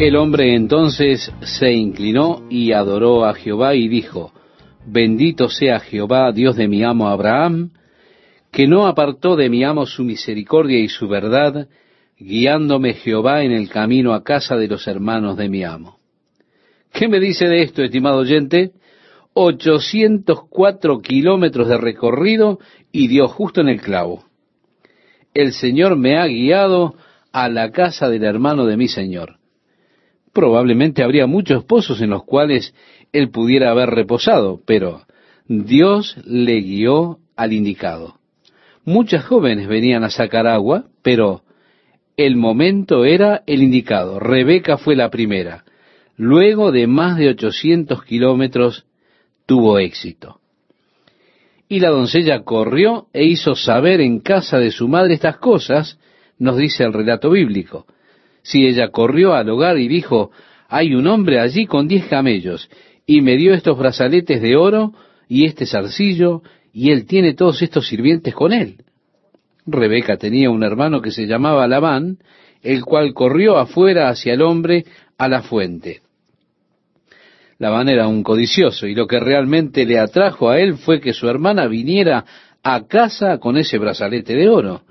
El hombre entonces se inclinó y adoró a Jehová y dijo, Bendito sea Jehová, Dios de mi amo Abraham, que no apartó de mi amo su misericordia y su verdad, guiándome Jehová en el camino a casa de los hermanos de mi amo. ¿Qué me dice de esto, estimado oyente? 804 kilómetros de recorrido y dio justo en el clavo. El Señor me ha guiado a la casa del hermano de mi Señor probablemente habría muchos pozos en los cuales él pudiera haber reposado, pero Dios le guió al indicado. Muchas jóvenes venían a sacar agua, pero el momento era el indicado. Rebeca fue la primera. Luego de más de 800 kilómetros tuvo éxito. Y la doncella corrió e hizo saber en casa de su madre estas cosas, nos dice el relato bíblico. Si ella corrió al hogar y dijo, hay un hombre allí con diez camellos, y me dio estos brazaletes de oro y este zarcillo, y él tiene todos estos sirvientes con él. Rebeca tenía un hermano que se llamaba Labán, el cual corrió afuera hacia el hombre a la fuente. Labán era un codicioso, y lo que realmente le atrajo a él fue que su hermana viniera a casa con ese brazalete de oro.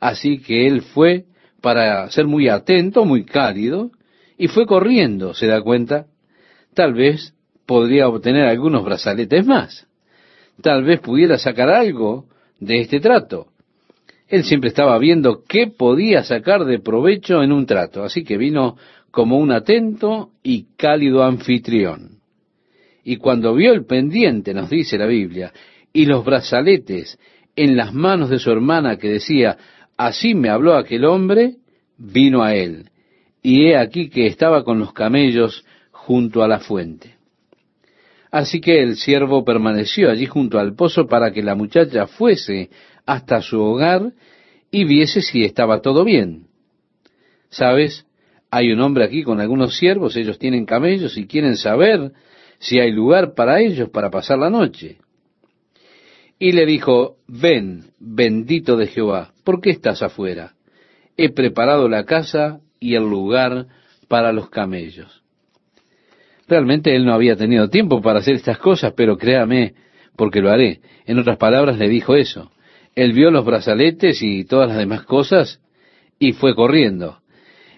Así que él fue para ser muy atento, muy cálido, y fue corriendo, ¿se da cuenta? Tal vez podría obtener algunos brazaletes más. Tal vez pudiera sacar algo de este trato. Él siempre estaba viendo qué podía sacar de provecho en un trato, así que vino como un atento y cálido anfitrión. Y cuando vio el pendiente, nos dice la Biblia, y los brazaletes en las manos de su hermana que decía, Así me habló aquel hombre, vino a él, y he aquí que estaba con los camellos junto a la fuente. Así que el siervo permaneció allí junto al pozo para que la muchacha fuese hasta su hogar y viese si estaba todo bien. ¿Sabes? Hay un hombre aquí con algunos siervos, ellos tienen camellos y quieren saber si hay lugar para ellos para pasar la noche. Y le dijo, ven, bendito de Jehová, ¿por qué estás afuera? He preparado la casa y el lugar para los camellos. Realmente él no había tenido tiempo para hacer estas cosas, pero créame, porque lo haré. En otras palabras, le dijo eso. Él vio los brazaletes y todas las demás cosas y fue corriendo.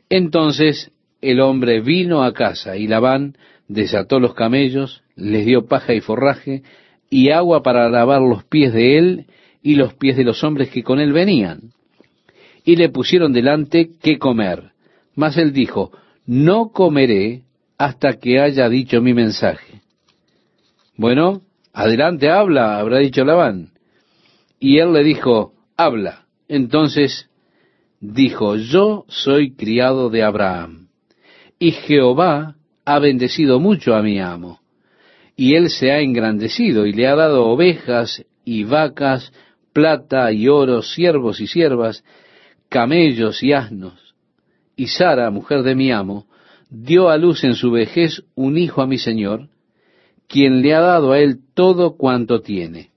Entonces el hombre vino a casa y Labán desató los camellos, les dio paja y forraje, y agua para lavar los pies de él y los pies de los hombres que con él venían. Y le pusieron delante qué comer. Mas él dijo, no comeré hasta que haya dicho mi mensaje. Bueno, adelante habla, habrá dicho Labán. Y él le dijo, habla. Entonces dijo, yo soy criado de Abraham, y Jehová ha bendecido mucho a mi amo y él se ha engrandecido y le ha dado ovejas y vacas, plata y oro, siervos y siervas, camellos y asnos. Y Sara, mujer de mi amo, dio a luz en su vejez un hijo a mi señor, quien le ha dado a él todo cuanto tiene.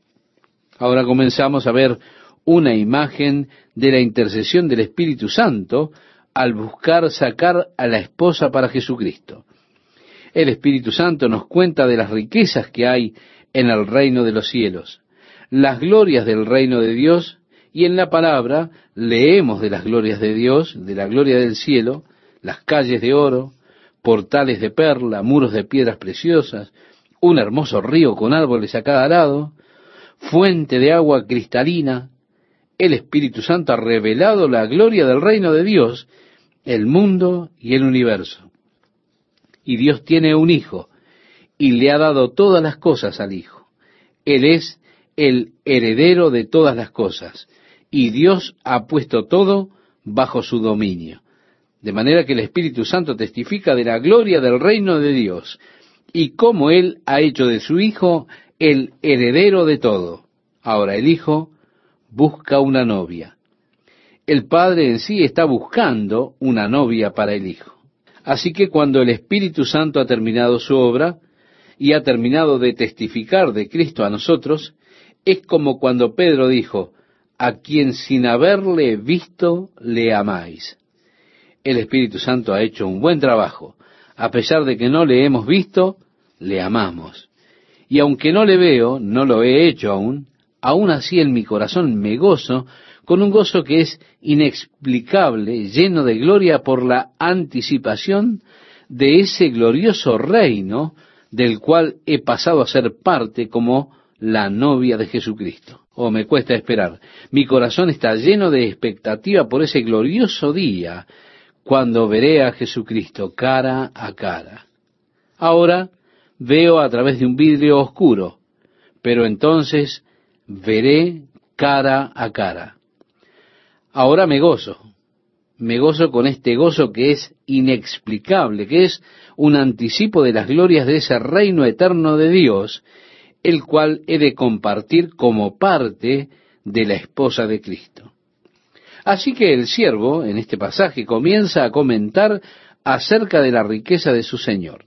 Ahora comenzamos a ver una imagen de la intercesión del Espíritu Santo al buscar sacar a la esposa para Jesucristo. El Espíritu Santo nos cuenta de las riquezas que hay en el reino de los cielos, las glorias del reino de Dios, y en la palabra leemos de las glorias de Dios, de la gloria del cielo, las calles de oro, portales de perla, muros de piedras preciosas, un hermoso río con árboles a cada lado, fuente de agua cristalina. El Espíritu Santo ha revelado la gloria del reino de Dios, el mundo y el universo y Dios tiene un hijo y le ha dado todas las cosas al hijo. Él es el heredero de todas las cosas y Dios ha puesto todo bajo su dominio. De manera que el Espíritu Santo testifica de la gloria del reino de Dios y cómo Él ha hecho de su Hijo el heredero de todo. Ahora el Hijo busca una novia. El Padre en sí está buscando una novia para el Hijo. Así que cuando el Espíritu Santo ha terminado su obra y ha terminado de testificar de Cristo a nosotros, es como cuando Pedro dijo, a quien sin haberle visto le amáis. el Espíritu Santo ha hecho un buen trabajo. A pesar de que no le hemos visto, le amamos. Y aunque no le veo, no lo he hecho aún, aún así en mi corazón me gozo con un gozo que es inexplicable, lleno de gloria por la anticipación de ese glorioso reino del cual he pasado a ser parte como la novia de Jesucristo. Oh, me cuesta esperar. Mi corazón está lleno de expectativa por ese glorioso día cuando veré a Jesucristo cara a cara. Ahora veo a través de un vidrio oscuro, pero entonces veré cara a cara. Ahora me gozo, me gozo con este gozo que es inexplicable, que es un anticipo de las glorias de ese reino eterno de Dios, el cual he de compartir como parte de la esposa de Cristo. Así que el siervo, en este pasaje, comienza a comentar acerca de la riqueza de su Señor.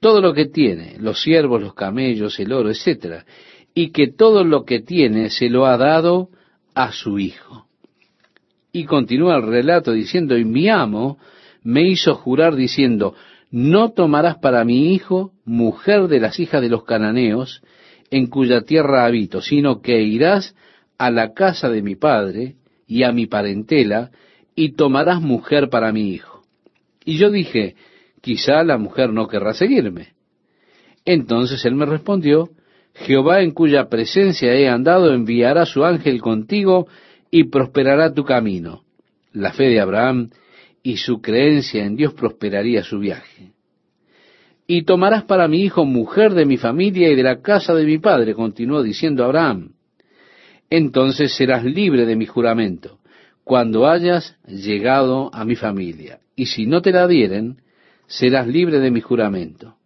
Todo lo que tiene, los siervos, los camellos, el oro, etc. Y que todo lo que tiene se lo ha dado a su Hijo. Y continúa el relato diciendo, y mi amo me hizo jurar diciendo, no tomarás para mi hijo mujer de las hijas de los cananeos, en cuya tierra habito, sino que irás a la casa de mi padre, y a mi parentela, y tomarás mujer para mi hijo. Y yo dije, quizá la mujer no querrá seguirme. Entonces él me respondió, Jehová en cuya presencia he andado enviará su ángel contigo y prosperará tu camino. La fe de Abraham y su creencia en Dios prosperaría su viaje. Y tomarás para mi hijo mujer de mi familia y de la casa de mi padre, continuó diciendo Abraham entonces serás libre de mi juramento, cuando hayas llegado a mi familia. Y si no te la dieren, serás libre de mi juramento.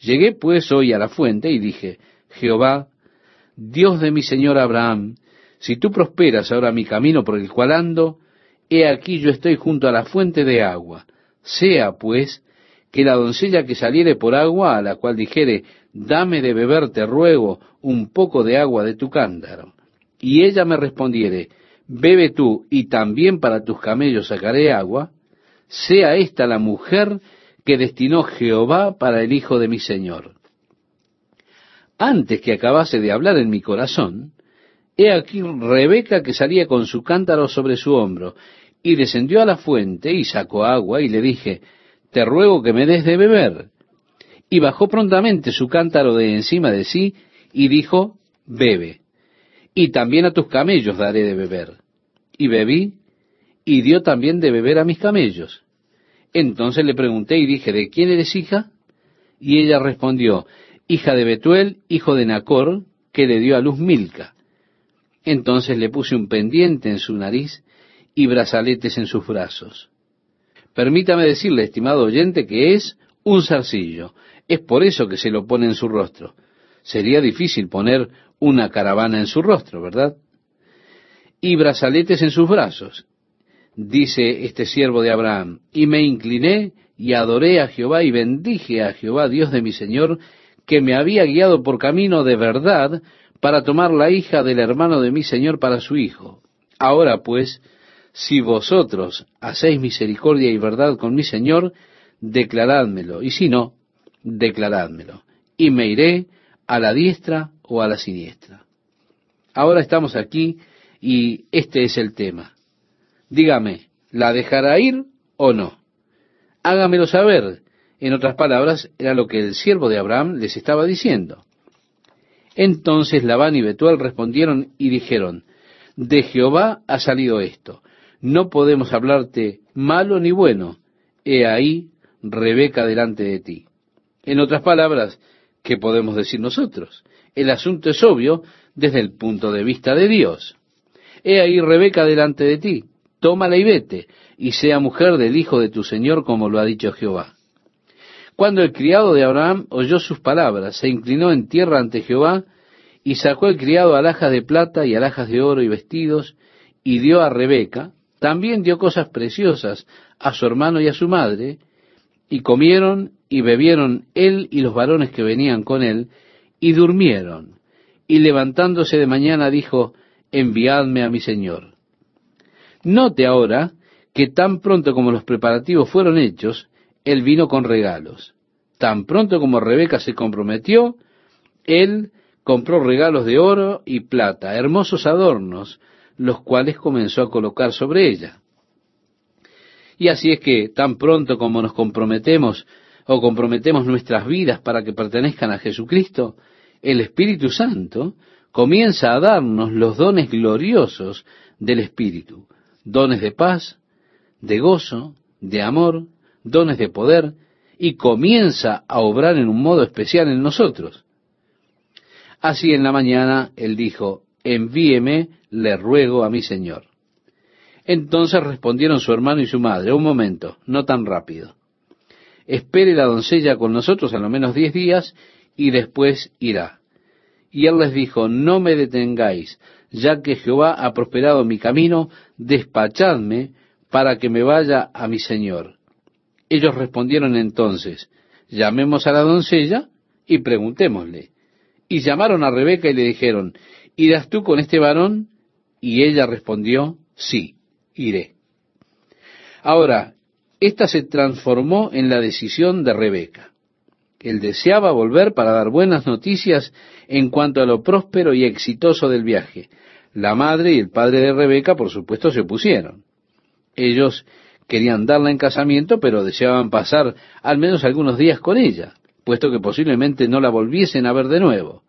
Llegué pues hoy a la fuente y dije, Jehová, Dios de mi señor Abraham, si tú prosperas ahora mi camino por el cual ando, he aquí yo estoy junto a la fuente de agua. Sea pues que la doncella que saliere por agua, a la cual dijere, dame de beber, te ruego, un poco de agua de tu cántaro y ella me respondiere, bebe tú y también para tus camellos sacaré agua, sea esta la mujer que destinó Jehová para el hijo de mi Señor. Antes que acabase de hablar en mi corazón, he aquí Rebeca que salía con su cántaro sobre su hombro, y descendió a la fuente y sacó agua, y le dije, te ruego que me des de beber. Y bajó prontamente su cántaro de encima de sí, y dijo, bebe y también a tus camellos daré de beber. Y bebí, y dio también de beber a mis camellos. Entonces le pregunté y dije, ¿de quién eres hija? Y ella respondió, hija de Betuel, hijo de Nacor, que le dio a luz Milca. Entonces le puse un pendiente en su nariz y brazaletes en sus brazos. Permítame decirle, estimado oyente, que es un zarcillo. Es por eso que se lo pone en su rostro. Sería difícil poner una caravana en su rostro, ¿verdad? Y brazaletes en sus brazos. Dice este siervo de Abraham, y me incliné y adoré a Jehová y bendije a Jehová, Dios de mi Señor, que me había guiado por camino de verdad para tomar la hija del hermano de mi Señor para su hijo. Ahora pues, si vosotros hacéis misericordia y verdad con mi Señor, declarádmelo, y si no, declarádmelo. Y me iré a la diestra o a la siniestra. Ahora estamos aquí y este es el tema. Dígame, ¿la dejará ir o no? Hágamelo saber. En otras palabras, era lo que el siervo de Abraham les estaba diciendo. Entonces Labán y Betuel respondieron y dijeron, de Jehová ha salido esto. No podemos hablarte malo ni bueno. He ahí Rebeca delante de ti. En otras palabras, ¿qué podemos decir nosotros? El asunto es obvio desde el punto de vista de Dios. He ahí Rebeca delante de ti, tómala y vete, y sea mujer del hijo de tu Señor, como lo ha dicho Jehová. Cuando el criado de Abraham oyó sus palabras, se inclinó en tierra ante Jehová, y sacó el criado alhajas de plata y alhajas de oro y vestidos, y dio a Rebeca, también dio cosas preciosas a su hermano y a su madre, y comieron y bebieron él y los varones que venían con él, y durmieron. Y levantándose de mañana dijo, enviadme a mi señor. Note ahora que tan pronto como los preparativos fueron hechos, él vino con regalos. Tan pronto como Rebeca se comprometió, él compró regalos de oro y plata, hermosos adornos, los cuales comenzó a colocar sobre ella. Y así es que tan pronto como nos comprometemos o comprometemos nuestras vidas para que pertenezcan a Jesucristo, el Espíritu Santo comienza a darnos los dones gloriosos del Espíritu, dones de paz, de gozo, de amor, dones de poder, y comienza a obrar en un modo especial en nosotros. Así en la mañana él dijo, envíeme, le ruego a mi Señor. Entonces respondieron su hermano y su madre, un momento, no tan rápido. Espere la doncella con nosotros a lo menos diez días y después irá. Y él les dijo, no me detengáis, ya que Jehová ha prosperado mi camino, despachadme para que me vaya a mi Señor. Ellos respondieron entonces, llamemos a la doncella y preguntémosle. Y llamaron a Rebeca y le dijeron, ¿irás tú con este varón? Y ella respondió, sí, iré. Ahora, esta se transformó en la decisión de Rebeca. Él deseaba volver para dar buenas noticias en cuanto a lo próspero y exitoso del viaje. La madre y el padre de Rebeca, por supuesto, se opusieron. Ellos querían darla en casamiento, pero deseaban pasar al menos algunos días con ella puesto que posiblemente no la volviesen a ver de nuevo.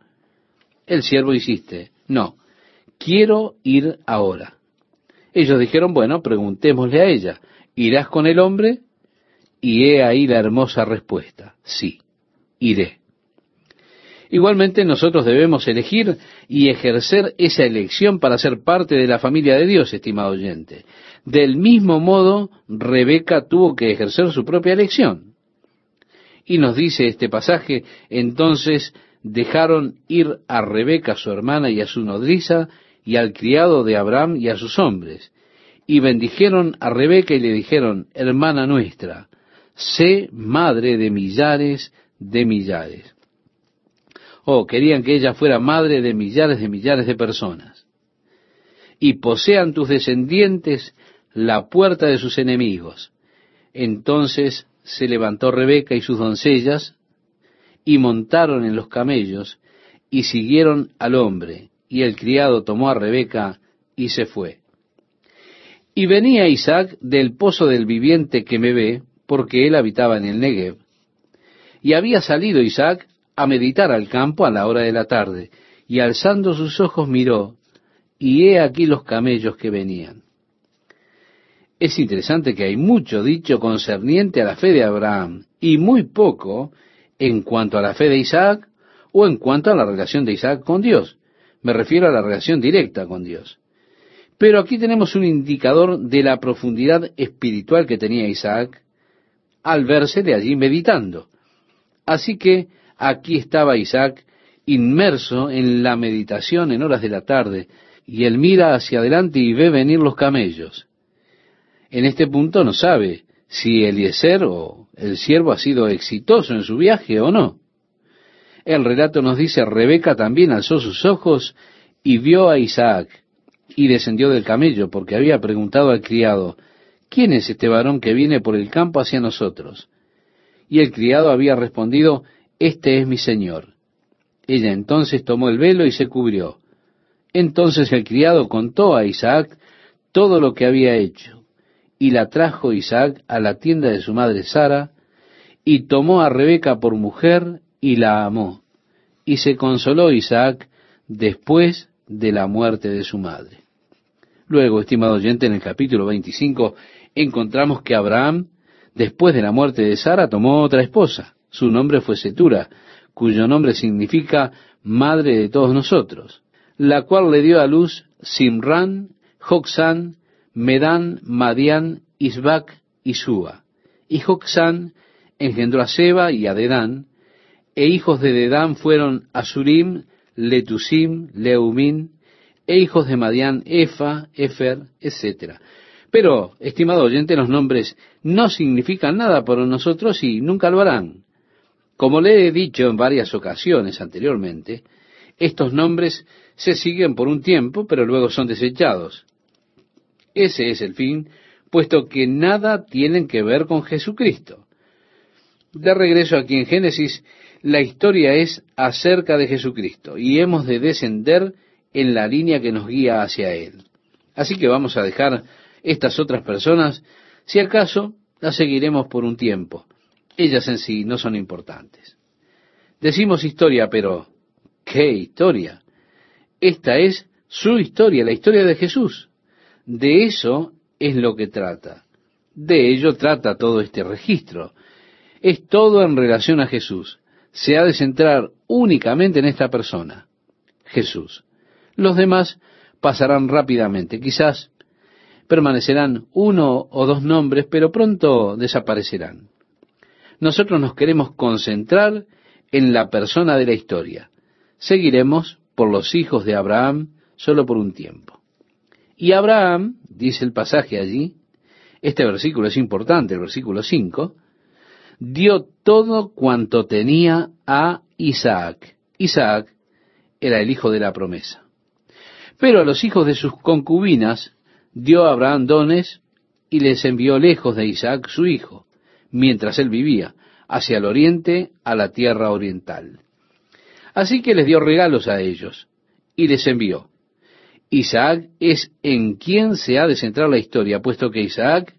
El siervo insiste, no, quiero ir ahora. Ellos dijeron, bueno, preguntémosle a ella, ¿irás con el hombre? Y he ahí la hermosa respuesta, sí, iré. Igualmente nosotros debemos elegir y ejercer esa elección para ser parte de la familia de Dios, estimado oyente. Del mismo modo, Rebeca tuvo que ejercer su propia elección. Y nos dice este pasaje, entonces dejaron ir a Rebeca su hermana y a su nodriza y al criado de Abraham y a sus hombres. Y bendijeron a Rebeca y le dijeron, hermana nuestra, sé madre de millares de millares. Oh, querían que ella fuera madre de millares de millares de personas. Y posean tus descendientes la puerta de sus enemigos. Entonces se levantó Rebeca y sus doncellas, y montaron en los camellos, y siguieron al hombre, y el criado tomó a Rebeca y se fue. Y venía Isaac del pozo del viviente que me ve, porque él habitaba en el Negev. Y había salido Isaac a meditar al campo a la hora de la tarde, y alzando sus ojos miró, y he aquí los camellos que venían. Es interesante que hay mucho dicho concerniente a la fe de Abraham y muy poco en cuanto a la fe de Isaac o en cuanto a la relación de Isaac con Dios. Me refiero a la relación directa con Dios. Pero aquí tenemos un indicador de la profundidad espiritual que tenía Isaac al verse de allí meditando. Así que aquí estaba Isaac inmerso en la meditación en horas de la tarde, y él mira hacia adelante y ve venir los camellos en este punto no sabe si Eliezer o el siervo ha sido exitoso en su viaje o no. El relato nos dice, Rebeca también alzó sus ojos y vio a Isaac y descendió del camello porque había preguntado al criado, ¿quién es este varón que viene por el campo hacia nosotros? Y el criado había respondido, este es mi señor. Ella entonces tomó el velo y se cubrió. Entonces el criado contó a Isaac todo lo que había hecho y la trajo Isaac a la tienda de su madre Sara, y tomó a Rebeca por mujer y la amó. Y se consoló Isaac después de la muerte de su madre. Luego, estimado oyente, en el capítulo 25 encontramos que Abraham, después de la muerte de Sara, tomó otra esposa. Su nombre fue Setura, cuyo nombre significa madre de todos nosotros, la cual le dio a luz Simran, Joxán, Medán, Madián, Isbac y Sua. Y Joxán engendró a Seba y a Dedán, e hijos de Dedán fueron Asurim, Letusim, Leumín, e hijos de Madián, Efa, Efer, etc. Pero, estimado oyente, los nombres no significan nada para nosotros y nunca lo harán. Como le he dicho en varias ocasiones anteriormente, estos nombres se siguen por un tiempo, pero luego son desechados. Ese es el fin puesto que nada tienen que ver con Jesucristo. De regreso aquí en Génesis, la historia es acerca de Jesucristo y hemos de descender en la línea que nos guía hacia Él. Así que vamos a dejar estas otras personas, si acaso las seguiremos por un tiempo. Ellas en sí no son importantes. Decimos historia, pero ¿qué historia? Esta es su historia, la historia de Jesús. De eso es lo que trata. De ello trata todo este registro. Es todo en relación a Jesús. Se ha de centrar únicamente en esta persona, Jesús. Los demás pasarán rápidamente. Quizás permanecerán uno o dos nombres, pero pronto desaparecerán. Nosotros nos queremos concentrar en la persona de la historia. Seguiremos por los hijos de Abraham solo por un tiempo. Y Abraham, dice el pasaje allí, este versículo es importante, el versículo 5, dio todo cuanto tenía a Isaac. Isaac era el hijo de la promesa. Pero a los hijos de sus concubinas dio Abraham dones y les envió lejos de Isaac su hijo, mientras él vivía, hacia el oriente, a la tierra oriental. Así que les dio regalos a ellos y les envió. Isaac es en quien se ha de centrar la historia, puesto que Isaac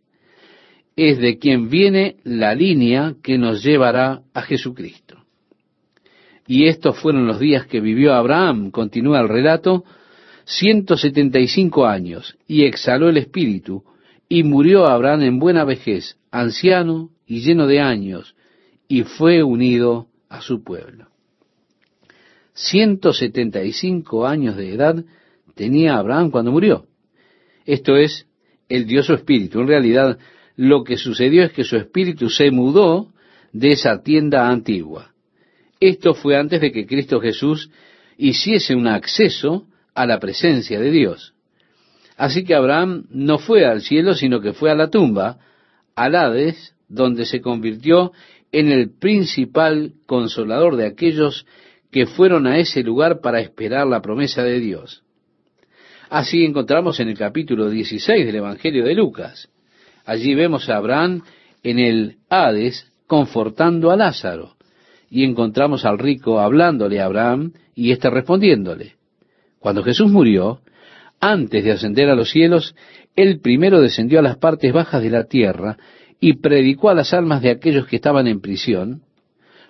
es de quien viene la línea que nos llevará a Jesucristo. Y estos fueron los días que vivió Abraham, continúa el relato, ciento setenta y cinco años, y exhaló el espíritu, y murió Abraham en buena vejez, anciano y lleno de años, y fue unido a su pueblo. Ciento setenta y cinco años de edad tenía Abraham cuando murió. Esto es, él dio su espíritu. En realidad, lo que sucedió es que su espíritu se mudó de esa tienda antigua. Esto fue antes de que Cristo Jesús hiciese un acceso a la presencia de Dios. Así que Abraham no fue al cielo, sino que fue a la tumba, al Hades, donde se convirtió en el principal consolador de aquellos que fueron a ese lugar para esperar la promesa de Dios. Así encontramos en el capítulo 16 del Evangelio de Lucas. Allí vemos a Abraham en el Hades confortando a Lázaro. Y encontramos al rico hablándole a Abraham y éste respondiéndole. Cuando Jesús murió, antes de ascender a los cielos, él primero descendió a las partes bajas de la tierra y predicó a las almas de aquellos que estaban en prisión,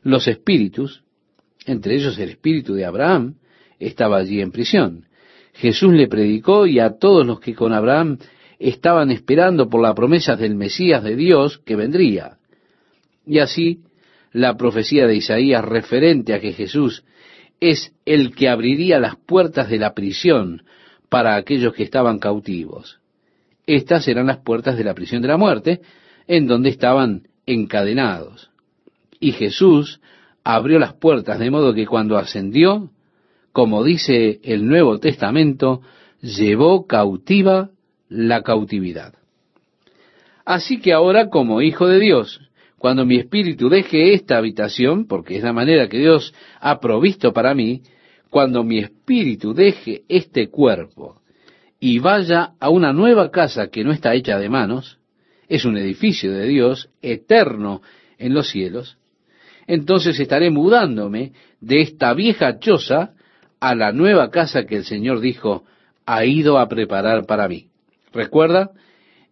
los espíritus, entre ellos el espíritu de Abraham, estaba allí en prisión. Jesús le predicó y a todos los que con Abraham estaban esperando por la promesa del Mesías de Dios que vendría. Y así, la profecía de Isaías referente a que Jesús es el que abriría las puertas de la prisión para aquellos que estaban cautivos. Estas eran las puertas de la prisión de la muerte, en donde estaban encadenados. Y Jesús abrió las puertas de modo que cuando ascendió, como dice el Nuevo Testamento, llevó cautiva la cautividad. Así que ahora, como hijo de Dios, cuando mi espíritu deje esta habitación, porque es la manera que Dios ha provisto para mí, cuando mi espíritu deje este cuerpo y vaya a una nueva casa que no está hecha de manos, es un edificio de Dios eterno en los cielos, entonces estaré mudándome de esta vieja choza a la nueva casa que el Señor dijo ha ido a preparar para mí. ¿Recuerda?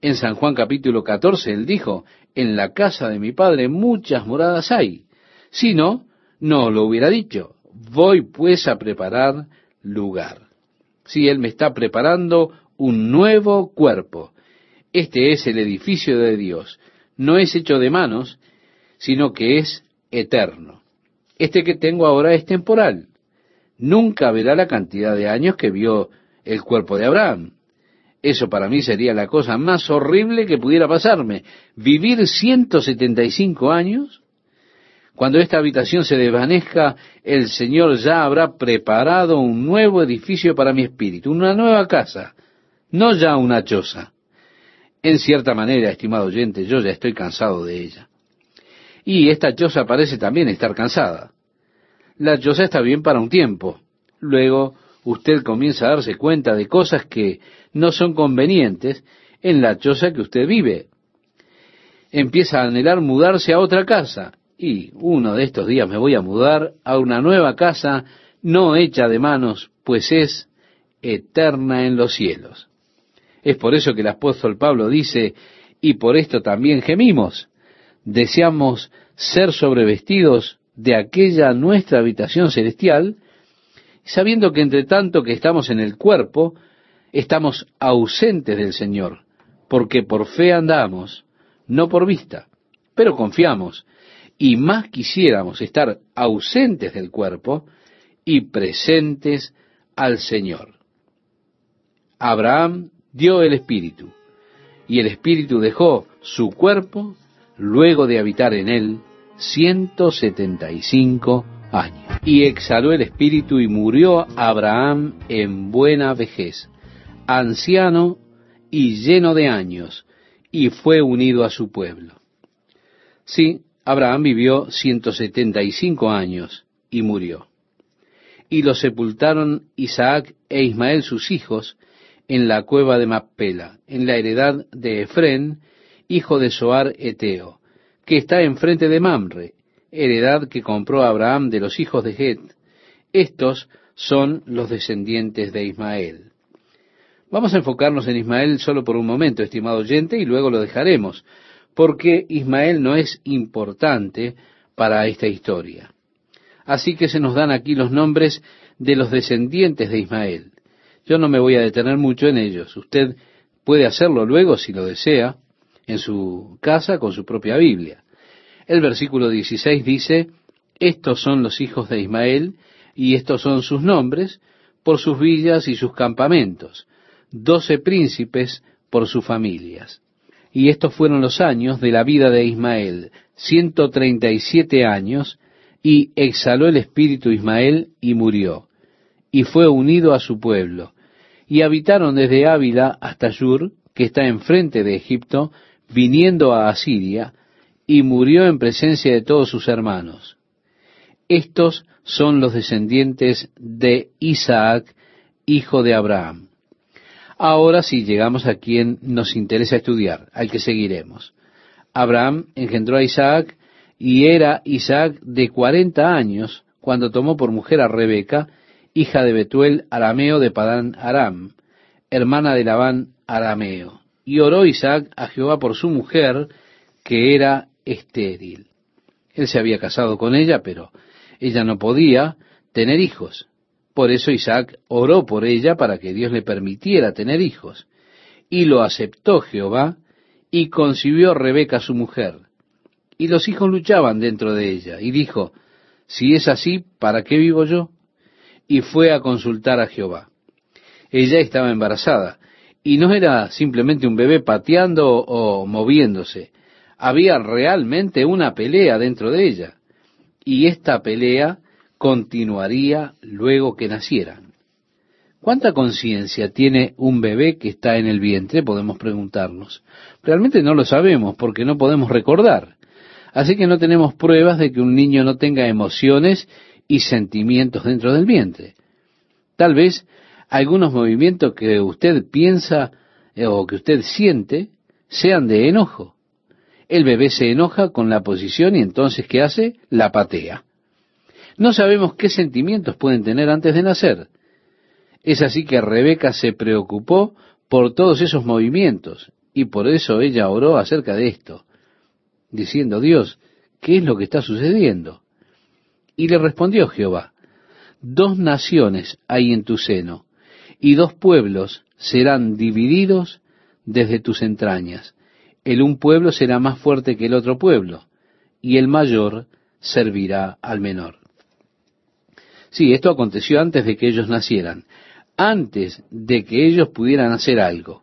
En San Juan capítulo 14 él dijo, en la casa de mi padre muchas moradas hay. Si no, no lo hubiera dicho. Voy pues a preparar lugar. Si él me está preparando un nuevo cuerpo. Este es el edificio de Dios. No es hecho de manos, sino que es eterno. Este que tengo ahora es temporal. Nunca verá la cantidad de años que vio el cuerpo de Abraham. Eso para mí sería la cosa más horrible que pudiera pasarme. Vivir 175 años. Cuando esta habitación se desvanezca, el Señor ya habrá preparado un nuevo edificio para mi espíritu, una nueva casa, no ya una choza. En cierta manera, estimado oyente, yo ya estoy cansado de ella. Y esta choza parece también estar cansada. La choza está bien para un tiempo. Luego usted comienza a darse cuenta de cosas que no son convenientes en la choza que usted vive. Empieza a anhelar mudarse a otra casa y uno de estos días me voy a mudar a una nueva casa no hecha de manos, pues es eterna en los cielos. Es por eso que el apóstol Pablo dice, y por esto también gemimos, deseamos ser sobrevestidos de aquella nuestra habitación celestial, sabiendo que entre tanto que estamos en el cuerpo, estamos ausentes del Señor, porque por fe andamos, no por vista, pero confiamos, y más quisiéramos estar ausentes del cuerpo y presentes al Señor. Abraham dio el Espíritu, y el Espíritu dejó su cuerpo luego de habitar en él ciento setenta y cinco años. Y exhaló el espíritu y murió Abraham en buena vejez, anciano y lleno de años, y fue unido a su pueblo. Sí, Abraham vivió ciento setenta y cinco años y murió. Y lo sepultaron Isaac e Ismael sus hijos en la cueva de Mappela, en la heredad de Efrén, hijo de Soar Eteo que está enfrente de Mamre, heredad que compró Abraham de los hijos de Het. Estos son los descendientes de Ismael. Vamos a enfocarnos en Ismael solo por un momento, estimado oyente, y luego lo dejaremos, porque Ismael no es importante para esta historia. Así que se nos dan aquí los nombres de los descendientes de Ismael. Yo no me voy a detener mucho en ellos. Usted puede hacerlo luego si lo desea en su casa con su propia Biblia. El versículo 16 dice, estos son los hijos de Ismael y estos son sus nombres por sus villas y sus campamentos, doce príncipes por sus familias. Y estos fueron los años de la vida de Ismael, ciento treinta y siete años, y exhaló el espíritu Ismael y murió, y fue unido a su pueblo, y habitaron desde Ávila hasta Shur, que está enfrente de Egipto, viniendo a Asiria, y murió en presencia de todos sus hermanos. Estos son los descendientes de Isaac, hijo de Abraham. Ahora sí llegamos a quien nos interesa estudiar, al que seguiremos. Abraham engendró a Isaac y era Isaac de cuarenta años cuando tomó por mujer a Rebeca, hija de Betuel arameo de Padán Aram, hermana de Labán arameo y oró Isaac a Jehová por su mujer, que era estéril. Él se había casado con ella, pero ella no podía tener hijos. Por eso Isaac oró por ella para que Dios le permitiera tener hijos. Y lo aceptó Jehová, y concibió Rebeca su mujer. Y los hijos luchaban dentro de ella, y dijo, si es así, ¿para qué vivo yo? Y fue a consultar a Jehová. Ella estaba embarazada, y no era simplemente un bebé pateando o moviéndose. Había realmente una pelea dentro de ella. Y esta pelea continuaría luego que nacieran. ¿Cuánta conciencia tiene un bebé que está en el vientre? Podemos preguntarnos. Realmente no lo sabemos porque no podemos recordar. Así que no tenemos pruebas de que un niño no tenga emociones y sentimientos dentro del vientre. Tal vez algunos movimientos que usted piensa eh, o que usted siente sean de enojo. El bebé se enoja con la posición y entonces ¿qué hace? La patea. No sabemos qué sentimientos pueden tener antes de nacer. Es así que Rebeca se preocupó por todos esos movimientos y por eso ella oró acerca de esto, diciendo, Dios, ¿qué es lo que está sucediendo? Y le respondió Jehová, dos naciones hay en tu seno, y dos pueblos serán divididos desde tus entrañas. El un pueblo será más fuerte que el otro pueblo, y el mayor servirá al menor. Sí, esto aconteció antes de que ellos nacieran, antes de que ellos pudieran hacer algo.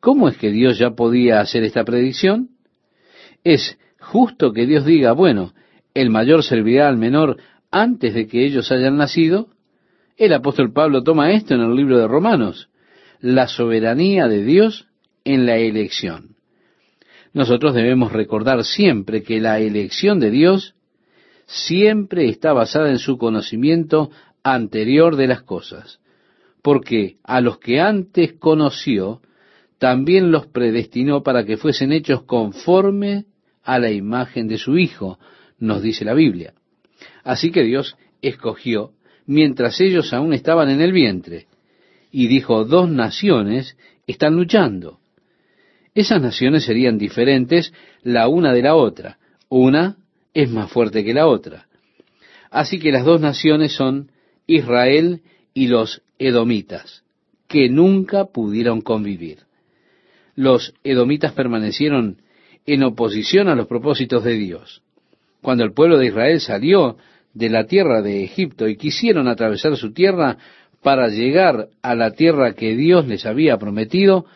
¿Cómo es que Dios ya podía hacer esta predicción? Es justo que Dios diga, bueno, el mayor servirá al menor antes de que ellos hayan nacido, el apóstol Pablo toma esto en el libro de Romanos, la soberanía de Dios en la elección. Nosotros debemos recordar siempre que la elección de Dios siempre está basada en su conocimiento anterior de las cosas, porque a los que antes conoció, también los predestinó para que fuesen hechos conforme a la imagen de su Hijo, nos dice la Biblia. Así que Dios escogió mientras ellos aún estaban en el vientre, y dijo, dos naciones están luchando. Esas naciones serían diferentes la una de la otra. Una es más fuerte que la otra. Así que las dos naciones son Israel y los edomitas, que nunca pudieron convivir. Los edomitas permanecieron en oposición a los propósitos de Dios. Cuando el pueblo de Israel salió de la tierra de Egipto y quisieron atravesar su tierra para llegar a la tierra que Dios les había prometido,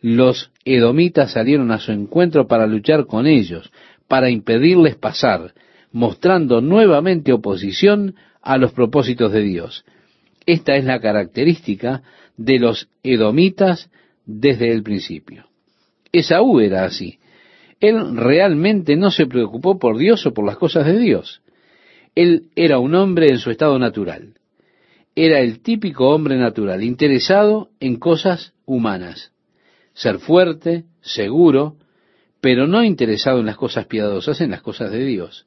los edomitas salieron a su encuentro para luchar con ellos, para impedirles pasar, mostrando nuevamente oposición a los propósitos de Dios. Esta es la característica de los edomitas desde el principio. Esaú era así. Él realmente no se preocupó por Dios o por las cosas de Dios. Él era un hombre en su estado natural. Era el típico hombre natural, interesado en cosas humanas. Ser fuerte, seguro, pero no interesado en las cosas piadosas, en las cosas de Dios.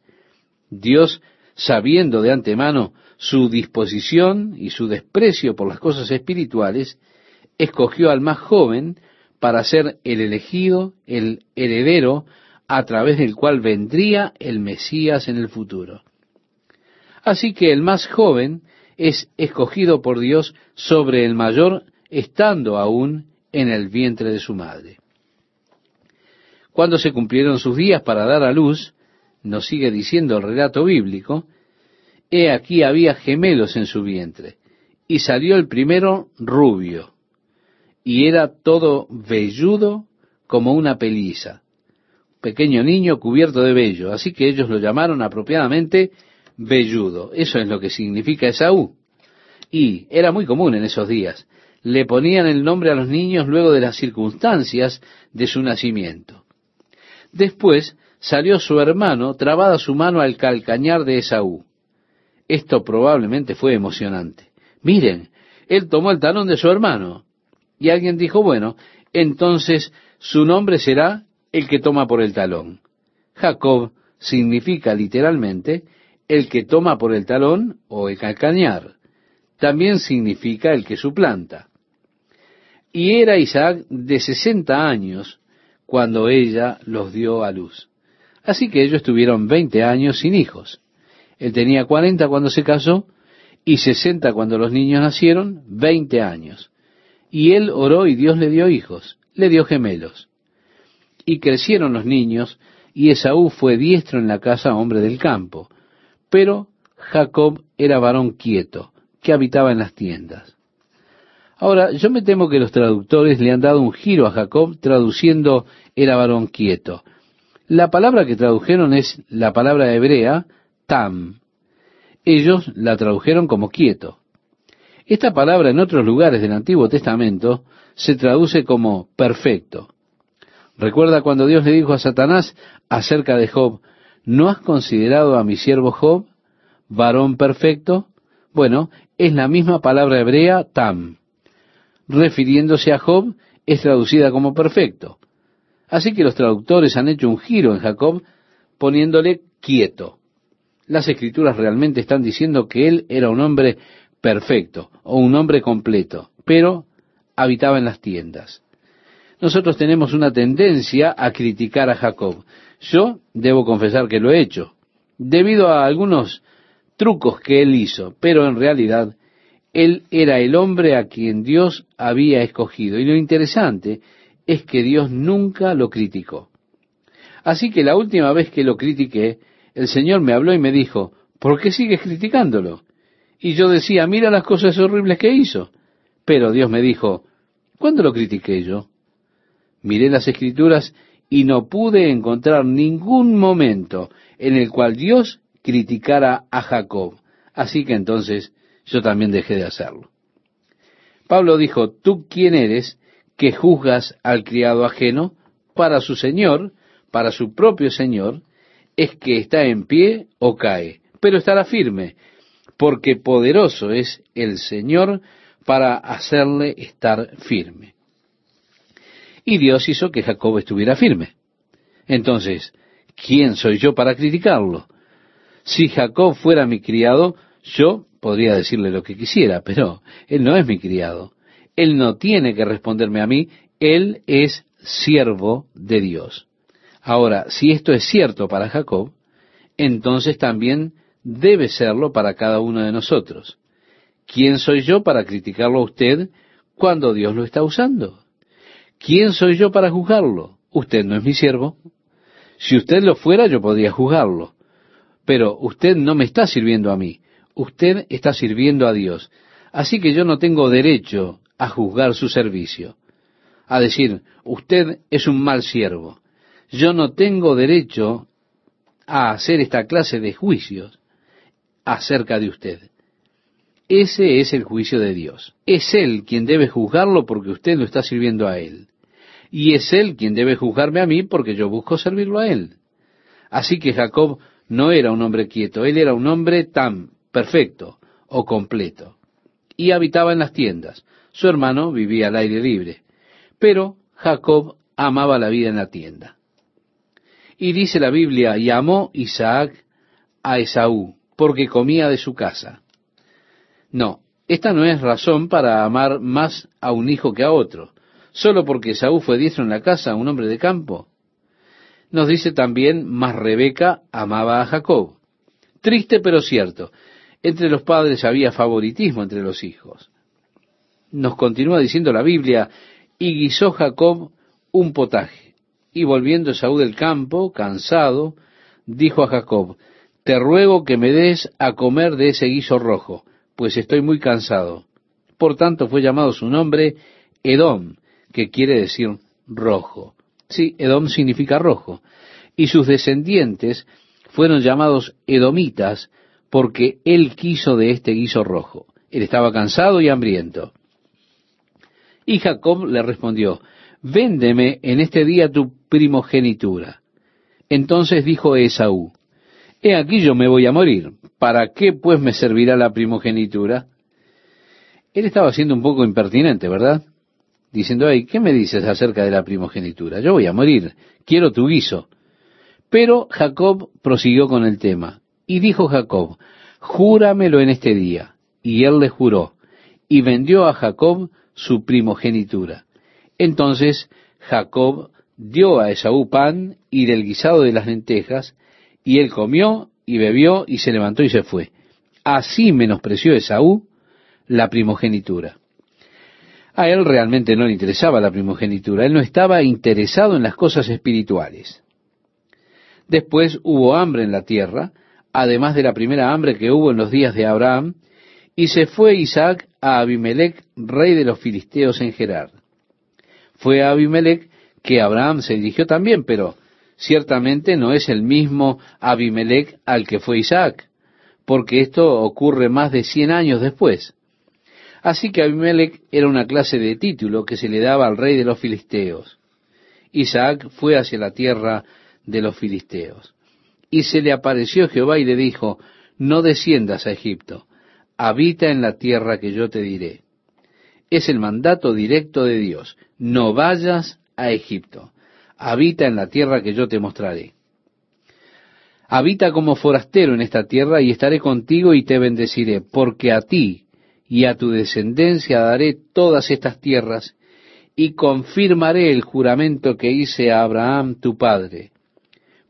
Dios, sabiendo de antemano su disposición y su desprecio por las cosas espirituales, escogió al más joven para ser el elegido, el heredero, a través del cual vendría el Mesías en el futuro. Así que el más joven es escogido por Dios sobre el mayor, estando aún en el vientre de su madre. Cuando se cumplieron sus días para dar a luz, nos sigue diciendo el relato bíblico, he aquí había gemelos en su vientre, y salió el primero rubio, y era todo velludo como una peliza, pequeño niño cubierto de vello, así que ellos lo llamaron apropiadamente velludo. Eso es lo que significa Esaú. Y era muy común en esos días. Le ponían el nombre a los niños luego de las circunstancias de su nacimiento. Después salió su hermano, trabada su mano al calcañar de Esaú. Esto probablemente fue emocionante. Miren, él tomó el talón de su hermano. Y alguien dijo, bueno, entonces su nombre será el que toma por el talón. Jacob significa literalmente el que toma por el talón o el calcañar. También significa el que suplanta. Y era Isaac de sesenta años cuando ella los dio a luz. Así que ellos tuvieron veinte años sin hijos. Él tenía cuarenta cuando se casó y sesenta cuando los niños nacieron, veinte años. Y él oró y Dios le dio hijos, le dio gemelos. Y crecieron los niños y Esaú fue diestro en la casa hombre del campo pero Jacob era varón quieto, que habitaba en las tiendas. Ahora, yo me temo que los traductores le han dado un giro a Jacob traduciendo era varón quieto. La palabra que tradujeron es la palabra hebrea tam. Ellos la tradujeron como quieto. Esta palabra en otros lugares del Antiguo Testamento se traduce como perfecto. Recuerda cuando Dios le dijo a Satanás acerca de Job, ¿no has considerado a mi siervo Job, varón perfecto? Bueno, es la misma palabra hebrea tam. Refiriéndose a Job, es traducida como perfecto. Así que los traductores han hecho un giro en Jacob poniéndole quieto. Las escrituras realmente están diciendo que él era un hombre perfecto o un hombre completo, pero habitaba en las tiendas. Nosotros tenemos una tendencia a criticar a Jacob. Yo debo confesar que lo he hecho, debido a algunos trucos que él hizo, pero en realidad él era el hombre a quien Dios había escogido. Y lo interesante es que Dios nunca lo criticó. Así que la última vez que lo critiqué, el Señor me habló y me dijo, ¿por qué sigues criticándolo? Y yo decía, mira las cosas horribles que hizo. Pero Dios me dijo, ¿cuándo lo critiqué yo? Miré las escrituras y no pude encontrar ningún momento en el cual Dios criticara a Jacob. Así que entonces yo también dejé de hacerlo. Pablo dijo, ¿tú quién eres que juzgas al criado ajeno para su Señor, para su propio Señor, es que está en pie o cae, pero estará firme, porque poderoso es el Señor para hacerle estar firme. Y Dios hizo que Jacob estuviera firme. Entonces, ¿quién soy yo para criticarlo? Si Jacob fuera mi criado, yo podría decirle lo que quisiera, pero él no es mi criado. Él no tiene que responderme a mí, él es siervo de Dios. Ahora, si esto es cierto para Jacob, entonces también debe serlo para cada uno de nosotros. ¿Quién soy yo para criticarlo a usted cuando Dios lo está usando? ¿Quién soy yo para juzgarlo? Usted no es mi siervo. Si usted lo fuera, yo podría juzgarlo. Pero usted no me está sirviendo a mí. Usted está sirviendo a Dios. Así que yo no tengo derecho a juzgar su servicio. A decir, usted es un mal siervo. Yo no tengo derecho a hacer esta clase de juicios acerca de usted. Ese es el juicio de Dios. Es Él quien debe juzgarlo porque usted lo está sirviendo a Él. Y es Él quien debe juzgarme a mí porque yo busco servirlo a Él. Así que Jacob no era un hombre quieto, él era un hombre tan perfecto o completo. Y habitaba en las tiendas. Su hermano vivía al aire libre. Pero Jacob amaba la vida en la tienda. Y dice la Biblia, y amó Isaac a Esaú, porque comía de su casa. No, esta no es razón para amar más a un hijo que a otro, solo porque Esaú fue diestro en la casa, un hombre de campo. Nos dice también, más Rebeca amaba a Jacob. Triste pero cierto, entre los padres había favoritismo entre los hijos. Nos continúa diciendo la Biblia, y guisó Jacob un potaje. Y volviendo Esaú del campo, cansado, dijo a Jacob, te ruego que me des a comer de ese guiso rojo, pues estoy muy cansado. Por tanto fue llamado su nombre Edom, que quiere decir rojo. Sí, Edom significa rojo. Y sus descendientes fueron llamados Edomitas porque él quiso de este guiso rojo. Él estaba cansado y hambriento. Y Jacob le respondió, véndeme en este día tu primogenitura. Entonces dijo Esaú, he aquí yo me voy a morir, ¿para qué pues me servirá la primogenitura? Él estaba siendo un poco impertinente, ¿verdad? Diciendo, ay, ¿qué me dices acerca de la primogenitura? Yo voy a morir, quiero tu guiso. Pero Jacob prosiguió con el tema, y dijo Jacob, júramelo en este día. Y él le juró, y vendió a Jacob su primogenitura. Entonces Jacob dio a Esaú pan y del guisado de las lentejas, y él comió y bebió y se levantó y se fue. Así menospreció Esaú la primogenitura. A él realmente no le interesaba la primogenitura, él no estaba interesado en las cosas espirituales. Después hubo hambre en la tierra, además de la primera hambre que hubo en los días de Abraham, y se fue Isaac a Abimelech, rey de los filisteos en Gerar. Fue a Abimelech que Abraham se dirigió también, pero ciertamente no es el mismo Abimelech al que fue Isaac, porque esto ocurre más de cien años después. Así que Abimelech era una clase de título que se le daba al rey de los filisteos. Isaac fue hacia la tierra de los filisteos. Y se le apareció Jehová y le dijo, no desciendas a Egipto, habita en la tierra que yo te diré. Es el mandato directo de Dios, no vayas a Egipto habita en la tierra que yo te mostraré. Habita como forastero en esta tierra y estaré contigo y te bendeciré, porque a ti y a tu descendencia daré todas estas tierras y confirmaré el juramento que hice a Abraham tu padre.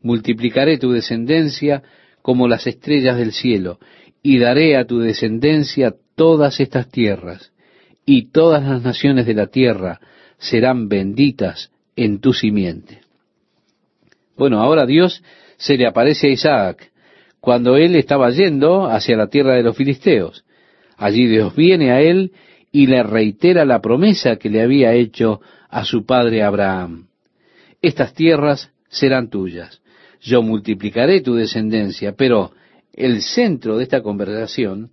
Multiplicaré tu descendencia como las estrellas del cielo y daré a tu descendencia todas estas tierras y todas las naciones de la tierra serán benditas en tu simiente. Bueno, ahora Dios se le aparece a Isaac cuando él estaba yendo hacia la tierra de los filisteos. Allí Dios viene a él y le reitera la promesa que le había hecho a su padre Abraham. Estas tierras serán tuyas. Yo multiplicaré tu descendencia, pero el centro de esta conversación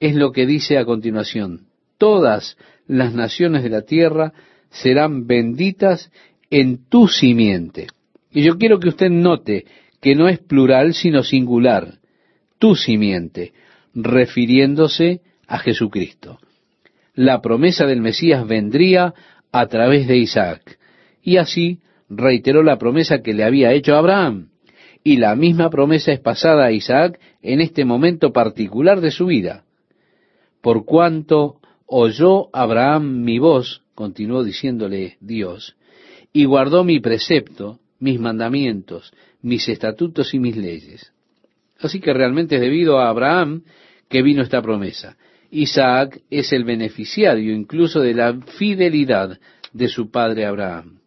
es lo que dice a continuación. Todas las naciones de la tierra serán benditas en tu simiente. Y yo quiero que usted note que no es plural, sino singular, tu simiente, refiriéndose a Jesucristo. La promesa del Mesías vendría a través de Isaac, Y así reiteró la promesa que le había hecho a Abraham. Y la misma promesa es pasada a Isaac en este momento particular de su vida. Por cuanto oyó Abraham mi voz, continuó diciéndole Dios, y guardó mi precepto, mis mandamientos, mis estatutos y mis leyes. Así que realmente es debido a Abraham que vino esta promesa. Isaac es el beneficiario incluso de la fidelidad de su padre Abraham.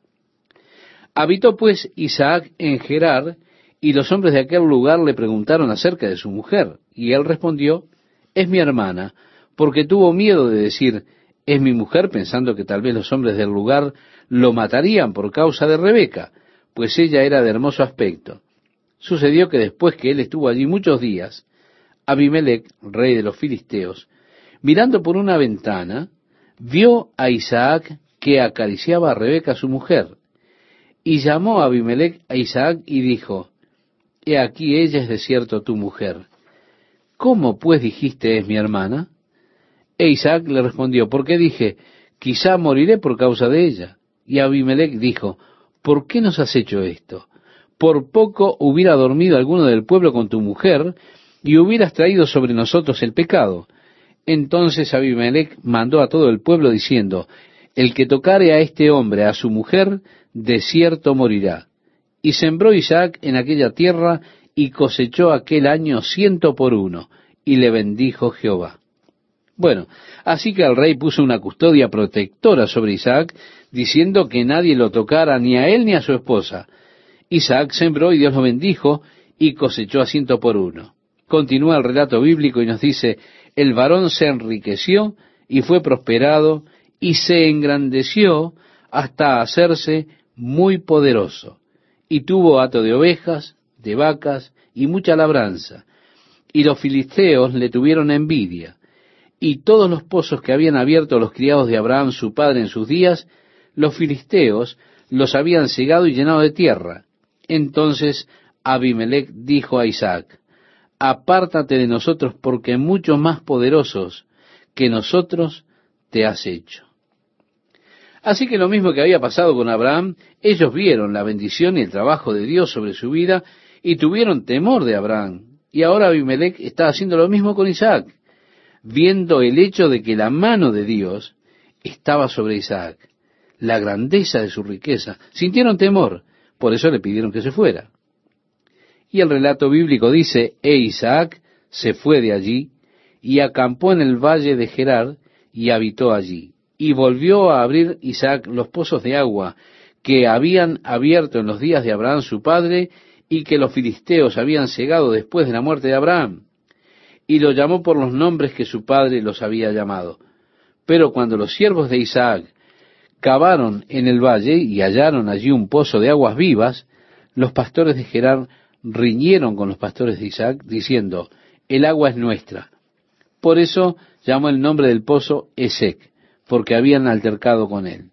Habitó pues Isaac en Gerar, y los hombres de aquel lugar le preguntaron acerca de su mujer, y él respondió, es mi hermana, porque tuvo miedo de decir, es mi mujer, pensando que tal vez los hombres del lugar lo matarían por causa de Rebeca, pues ella era de hermoso aspecto. Sucedió que después que él estuvo allí muchos días, Abimelech, rey de los filisteos, mirando por una ventana, vio a Isaac que acariciaba a Rebeca su mujer, y llamó a Abimelech a Isaac y dijo, He aquí ella es de cierto tu mujer. ¿Cómo pues dijiste es mi hermana? E Isaac le respondió, porque dije, quizá moriré por causa de ella. Y Abimelech dijo, ¿por qué nos has hecho esto? Por poco hubiera dormido alguno del pueblo con tu mujer, y hubieras traído sobre nosotros el pecado. Entonces Abimelech mandó a todo el pueblo diciendo, el que tocare a este hombre, a su mujer, de cierto morirá. Y sembró Isaac en aquella tierra y cosechó aquel año ciento por uno, y le bendijo Jehová. Bueno, así que el rey puso una custodia protectora sobre Isaac, diciendo que nadie lo tocara ni a él ni a su esposa. Isaac sembró y Dios lo bendijo y cosechó a ciento por uno. Continúa el relato bíblico y nos dice, el varón se enriqueció y fue prosperado y se engrandeció hasta hacerse muy poderoso, y tuvo hato de ovejas, de vacas y mucha labranza, y los filisteos le tuvieron envidia, y todos los pozos que habían abierto los criados de Abraham su padre en sus días, los filisteos los habían cegado y llenado de tierra. Entonces Abimelech dijo a Isaac, apártate de nosotros porque mucho más poderosos que nosotros te has hecho. Así que lo mismo que había pasado con Abraham, ellos vieron la bendición y el trabajo de Dios sobre su vida y tuvieron temor de Abraham. Y ahora Abimelech está haciendo lo mismo con Isaac viendo el hecho de que la mano de Dios estaba sobre Isaac, la grandeza de su riqueza, sintieron temor, por eso le pidieron que se fuera. Y el relato bíblico dice, e Isaac se fue de allí y acampó en el valle de Gerar y habitó allí. Y volvió a abrir Isaac los pozos de agua que habían abierto en los días de Abraham su padre y que los filisteos habían cegado después de la muerte de Abraham y lo llamó por los nombres que su padre los había llamado. Pero cuando los siervos de Isaac cavaron en el valle y hallaron allí un pozo de aguas vivas, los pastores de Gerar riñeron con los pastores de Isaac, diciendo, el agua es nuestra. Por eso llamó el nombre del pozo Esec, porque habían altercado con él.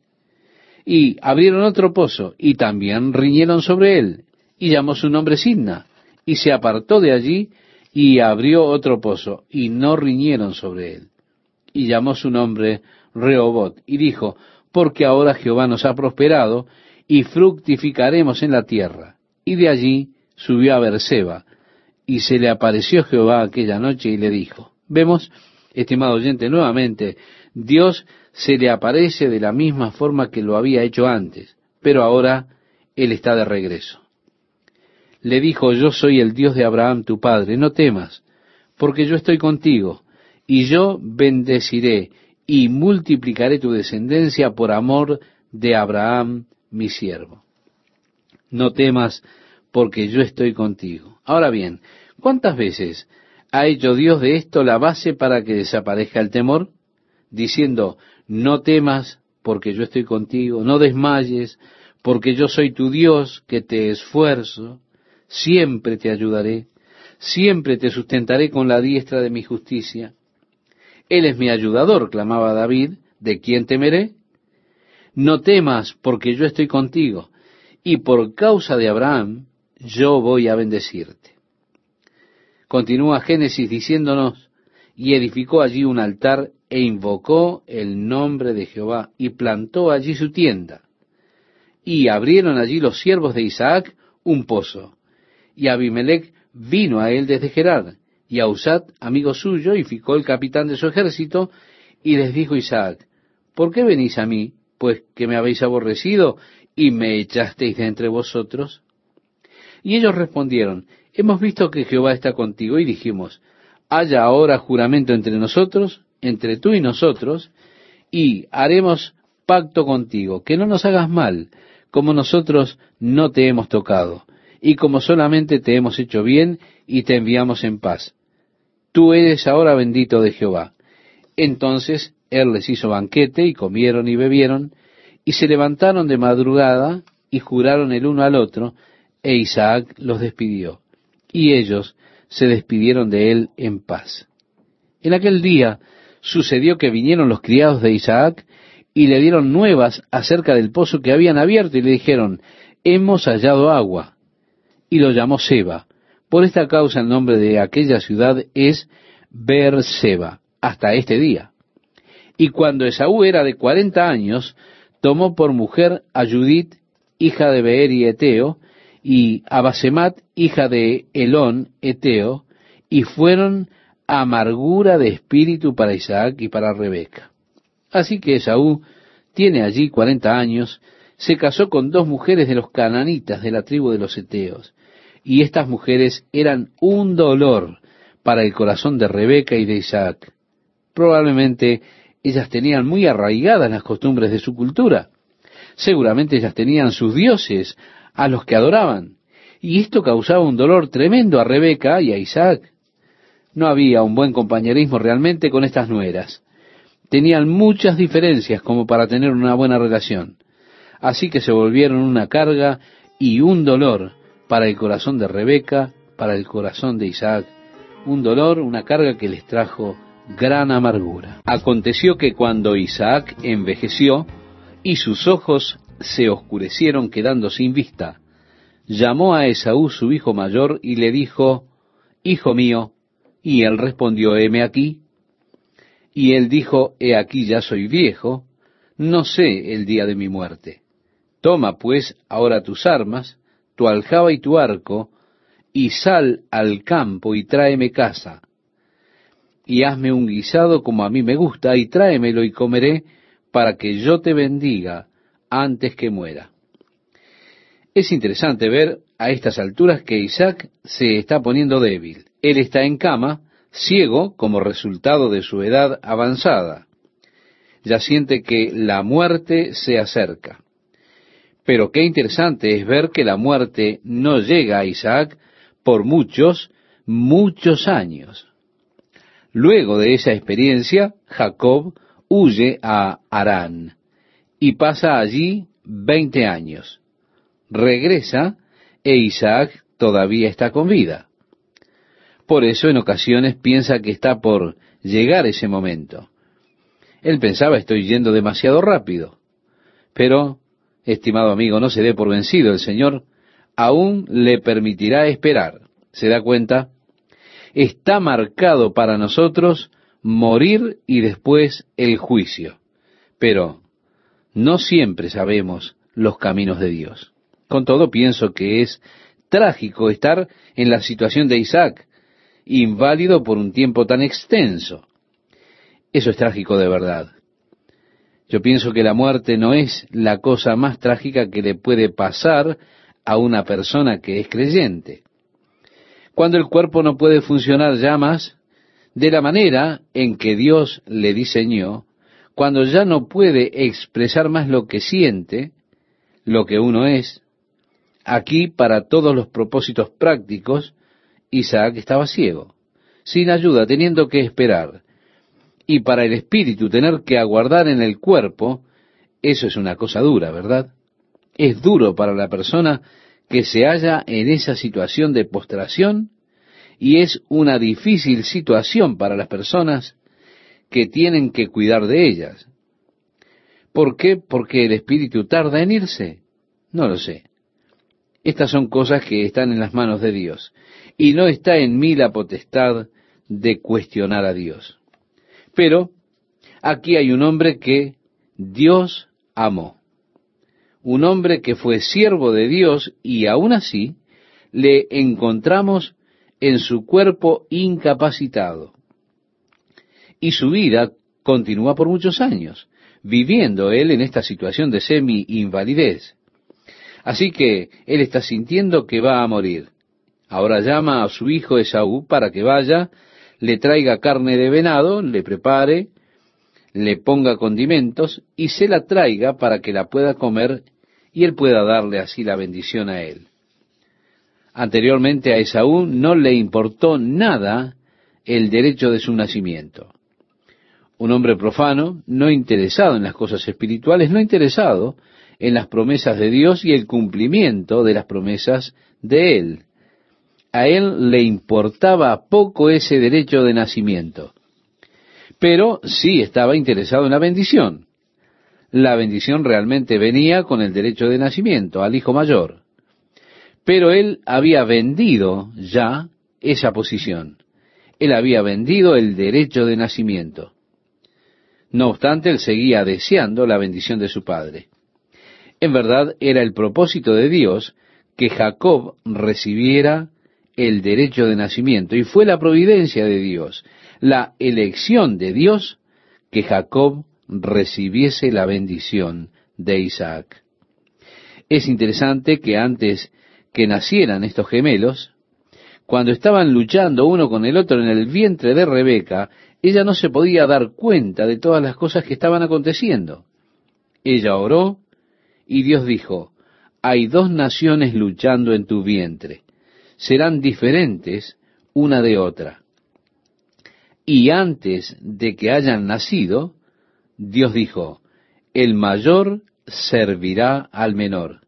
Y abrieron otro pozo, y también riñeron sobre él, y llamó su nombre Sidna, y se apartó de allí y abrió otro pozo, y no riñeron sobre él. Y llamó su nombre Rehobot, y dijo, porque ahora Jehová nos ha prosperado, y fructificaremos en la tierra. Y de allí subió a Berseba, y se le apareció Jehová aquella noche y le dijo, vemos, estimado oyente, nuevamente, Dios se le aparece de la misma forma que lo había hecho antes, pero ahora Él está de regreso le dijo, yo soy el Dios de Abraham tu padre, no temas, porque yo estoy contigo, y yo bendeciré y multiplicaré tu descendencia por amor de Abraham mi siervo. No temas, porque yo estoy contigo. Ahora bien, ¿cuántas veces ha hecho Dios de esto la base para que desaparezca el temor? Diciendo, no temas, porque yo estoy contigo, no desmayes, porque yo soy tu Dios, que te esfuerzo, siempre te ayudaré, siempre te sustentaré con la diestra de mi justicia. Él es mi ayudador, clamaba David, ¿de quién temeré? No temas, porque yo estoy contigo, y por causa de Abraham, yo voy a bendecirte. Continúa Génesis diciéndonos, y edificó allí un altar e invocó el nombre de Jehová y plantó allí su tienda. y abrieron allí los siervos de Isaac un pozo. Y Abimelech vino a él desde Gerar, y a Usat, amigo suyo, y ficó el capitán de su ejército, y les dijo Isaac, ¿por qué venís a mí? Pues que me habéis aborrecido y me echasteis de entre vosotros. Y ellos respondieron, hemos visto que Jehová está contigo, y dijimos, haya ahora juramento entre nosotros, entre tú y nosotros, y haremos pacto contigo, que no nos hagas mal, como nosotros no te hemos tocado, y como solamente te hemos hecho bien y te enviamos en paz. Tú eres ahora bendito de Jehová. Entonces él les hizo banquete y comieron y bebieron, y se levantaron de madrugada y juraron el uno al otro, e Isaac los despidió. Y ellos se despidieron de él en paz. En aquel día sucedió que vinieron los criados de Isaac y le dieron nuevas acerca del pozo que habían abierto y le dijeron, hemos hallado agua. Y lo llamó Seba. Por esta causa el nombre de aquella ciudad es Beerseba, hasta este día. Y cuando Esaú era de cuarenta años, tomó por mujer a Judith, hija de Beer y Eteo, y a Basemat, hija de Elón, Eteo, y fueron amargura de espíritu para Isaac y para Rebeca. Así que Esaú tiene allí cuarenta años, se casó con dos mujeres de los cananitas de la tribu de los Eteos, y estas mujeres eran un dolor para el corazón de Rebeca y de Isaac. Probablemente ellas tenían muy arraigadas las costumbres de su cultura. Seguramente ellas tenían sus dioses a los que adoraban, y esto causaba un dolor tremendo a Rebeca y a Isaac. No había un buen compañerismo realmente con estas nueras. Tenían muchas diferencias como para tener una buena relación. Así que se volvieron una carga y un dolor para el corazón de Rebeca, para el corazón de Isaac. Un dolor, una carga que les trajo gran amargura. Aconteció que cuando Isaac envejeció y sus ojos se oscurecieron quedando sin vista, llamó a Esaú su hijo mayor y le dijo, Hijo mío, y él respondió, heme aquí. Y él dijo, he aquí ya soy viejo, no sé el día de mi muerte. Toma pues ahora tus armas, tu aljaba y tu arco, y sal al campo y tráeme casa. Y hazme un guisado como a mí me gusta, y tráemelo y comeré, para que yo te bendiga antes que muera. Es interesante ver a estas alturas que Isaac se está poniendo débil. Él está en cama, ciego como resultado de su edad avanzada. Ya siente que la muerte se acerca. Pero qué interesante es ver que la muerte no llega a Isaac por muchos, muchos años. Luego de esa experiencia, Jacob huye a Harán y pasa allí veinte años. Regresa e Isaac todavía está con vida. Por eso en ocasiones piensa que está por llegar ese momento. Él pensaba estoy yendo demasiado rápido. Pero, estimado amigo, no se dé por vencido. El Señor aún le permitirá esperar. ¿Se da cuenta? Está marcado para nosotros morir y después el juicio. Pero no siempre sabemos los caminos de Dios. Con todo pienso que es trágico estar en la situación de Isaac, inválido por un tiempo tan extenso. Eso es trágico de verdad. Yo pienso que la muerte no es la cosa más trágica que le puede pasar a una persona que es creyente. Cuando el cuerpo no puede funcionar ya más de la manera en que Dios le diseñó, cuando ya no puede expresar más lo que siente, lo que uno es, aquí para todos los propósitos prácticos, Isaac estaba ciego, sin ayuda, teniendo que esperar. Y para el espíritu tener que aguardar en el cuerpo, eso es una cosa dura, ¿verdad? Es duro para la persona que se halla en esa situación de postración y es una difícil situación para las personas que tienen que cuidar de ellas. ¿Por qué? Porque el espíritu tarda en irse. No lo sé. Estas son cosas que están en las manos de Dios y no está en mí la potestad de cuestionar a Dios. Pero aquí hay un hombre que Dios amó. un hombre que fue siervo de Dios y aún así le encontramos en su cuerpo incapacitado. Y su vida continúa por muchos años, viviendo él en esta situación de semi-invalidez. Así que él está sintiendo que va a morir. Ahora llama a su hijo Esaú para que vaya, le traiga carne de venado, le prepare, le ponga condimentos y se la traiga para que la pueda comer y él pueda darle así la bendición a él. Anteriormente a Esaú no le importó nada el derecho de su nacimiento. Un hombre profano, no interesado en las cosas espirituales, no interesado en las promesas de Dios y el cumplimiento de las promesas de Él. A Él le importaba poco ese derecho de nacimiento, pero sí estaba interesado en la bendición. La bendición realmente venía con el derecho de nacimiento al hijo mayor. Pero él había vendido ya esa posición. Él había vendido el derecho de nacimiento. No obstante, él seguía deseando la bendición de su padre. En verdad, era el propósito de Dios que Jacob recibiera el derecho de nacimiento, y fue la providencia de Dios, la elección de Dios, que Jacob recibiese la bendición de Isaac. Es interesante que antes que nacieran estos gemelos, cuando estaban luchando uno con el otro en el vientre de Rebeca, ella no se podía dar cuenta de todas las cosas que estaban aconteciendo. Ella oró y Dios dijo, hay dos naciones luchando en tu vientre, serán diferentes una de otra. Y antes de que hayan nacido, Dios dijo, el mayor servirá al menor.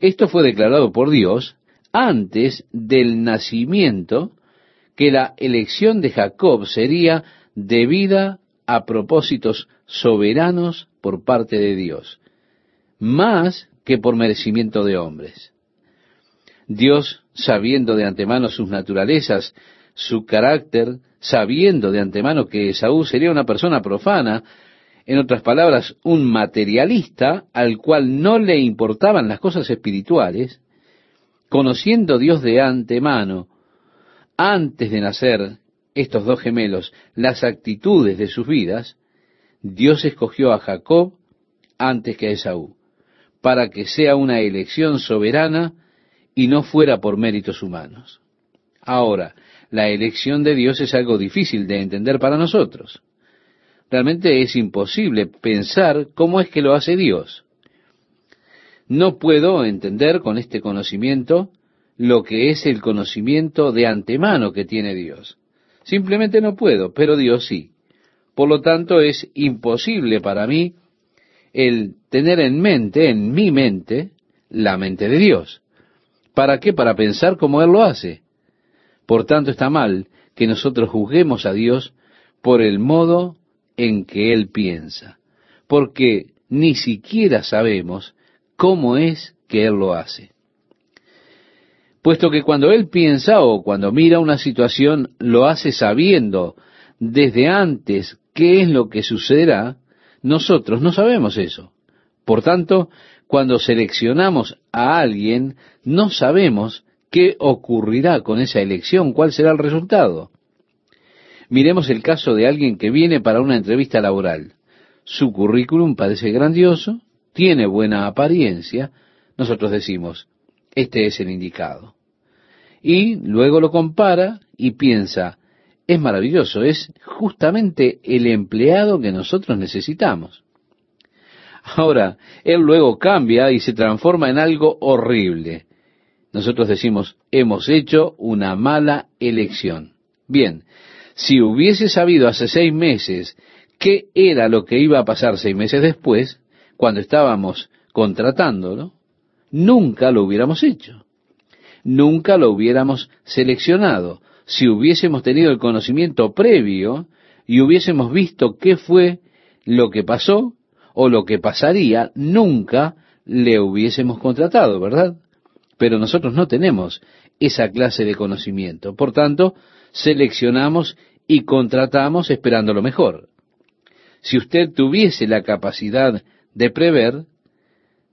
Esto fue declarado por Dios antes del nacimiento que la elección de Jacob sería debida a propósitos soberanos por parte de Dios, más que por merecimiento de hombres. Dios, sabiendo de antemano sus naturalezas, su carácter, sabiendo de antemano que Saúl sería una persona profana, en otras palabras, un materialista al cual no le importaban las cosas espirituales, conociendo Dios de antemano, antes de nacer estos dos gemelos, las actitudes de sus vidas, Dios escogió a Jacob antes que a Esaú, para que sea una elección soberana y no fuera por méritos humanos. Ahora, la elección de Dios es algo difícil de entender para nosotros. Realmente es imposible pensar cómo es que lo hace Dios. No puedo entender con este conocimiento lo que es el conocimiento de antemano que tiene Dios. Simplemente no puedo, pero Dios sí. Por lo tanto, es imposible para mí el tener en mente, en mi mente, la mente de Dios. ¿Para qué? Para pensar como Él lo hace. Por tanto, está mal que nosotros juzguemos a Dios por el modo en que Él piensa, porque ni siquiera sabemos cómo es que Él lo hace. Puesto que cuando Él piensa o cuando mira una situación, lo hace sabiendo desde antes qué es lo que sucederá, nosotros no sabemos eso. Por tanto, cuando seleccionamos a alguien, no sabemos qué ocurrirá con esa elección, cuál será el resultado. Miremos el caso de alguien que viene para una entrevista laboral. Su currículum parece grandioso, tiene buena apariencia, nosotros decimos, este es el indicado. Y luego lo compara y piensa, es maravilloso, es justamente el empleado que nosotros necesitamos. Ahora, él luego cambia y se transforma en algo horrible. Nosotros decimos, hemos hecho una mala elección. Bien, si hubiese sabido hace seis meses qué era lo que iba a pasar seis meses después, cuando estábamos contratándolo, nunca lo hubiéramos hecho. Nunca lo hubiéramos seleccionado. Si hubiésemos tenido el conocimiento previo y hubiésemos visto qué fue lo que pasó o lo que pasaría, nunca le hubiésemos contratado, ¿verdad? Pero nosotros no tenemos esa clase de conocimiento. Por tanto, seleccionamos y contratamos esperando lo mejor. Si usted tuviese la capacidad de prever,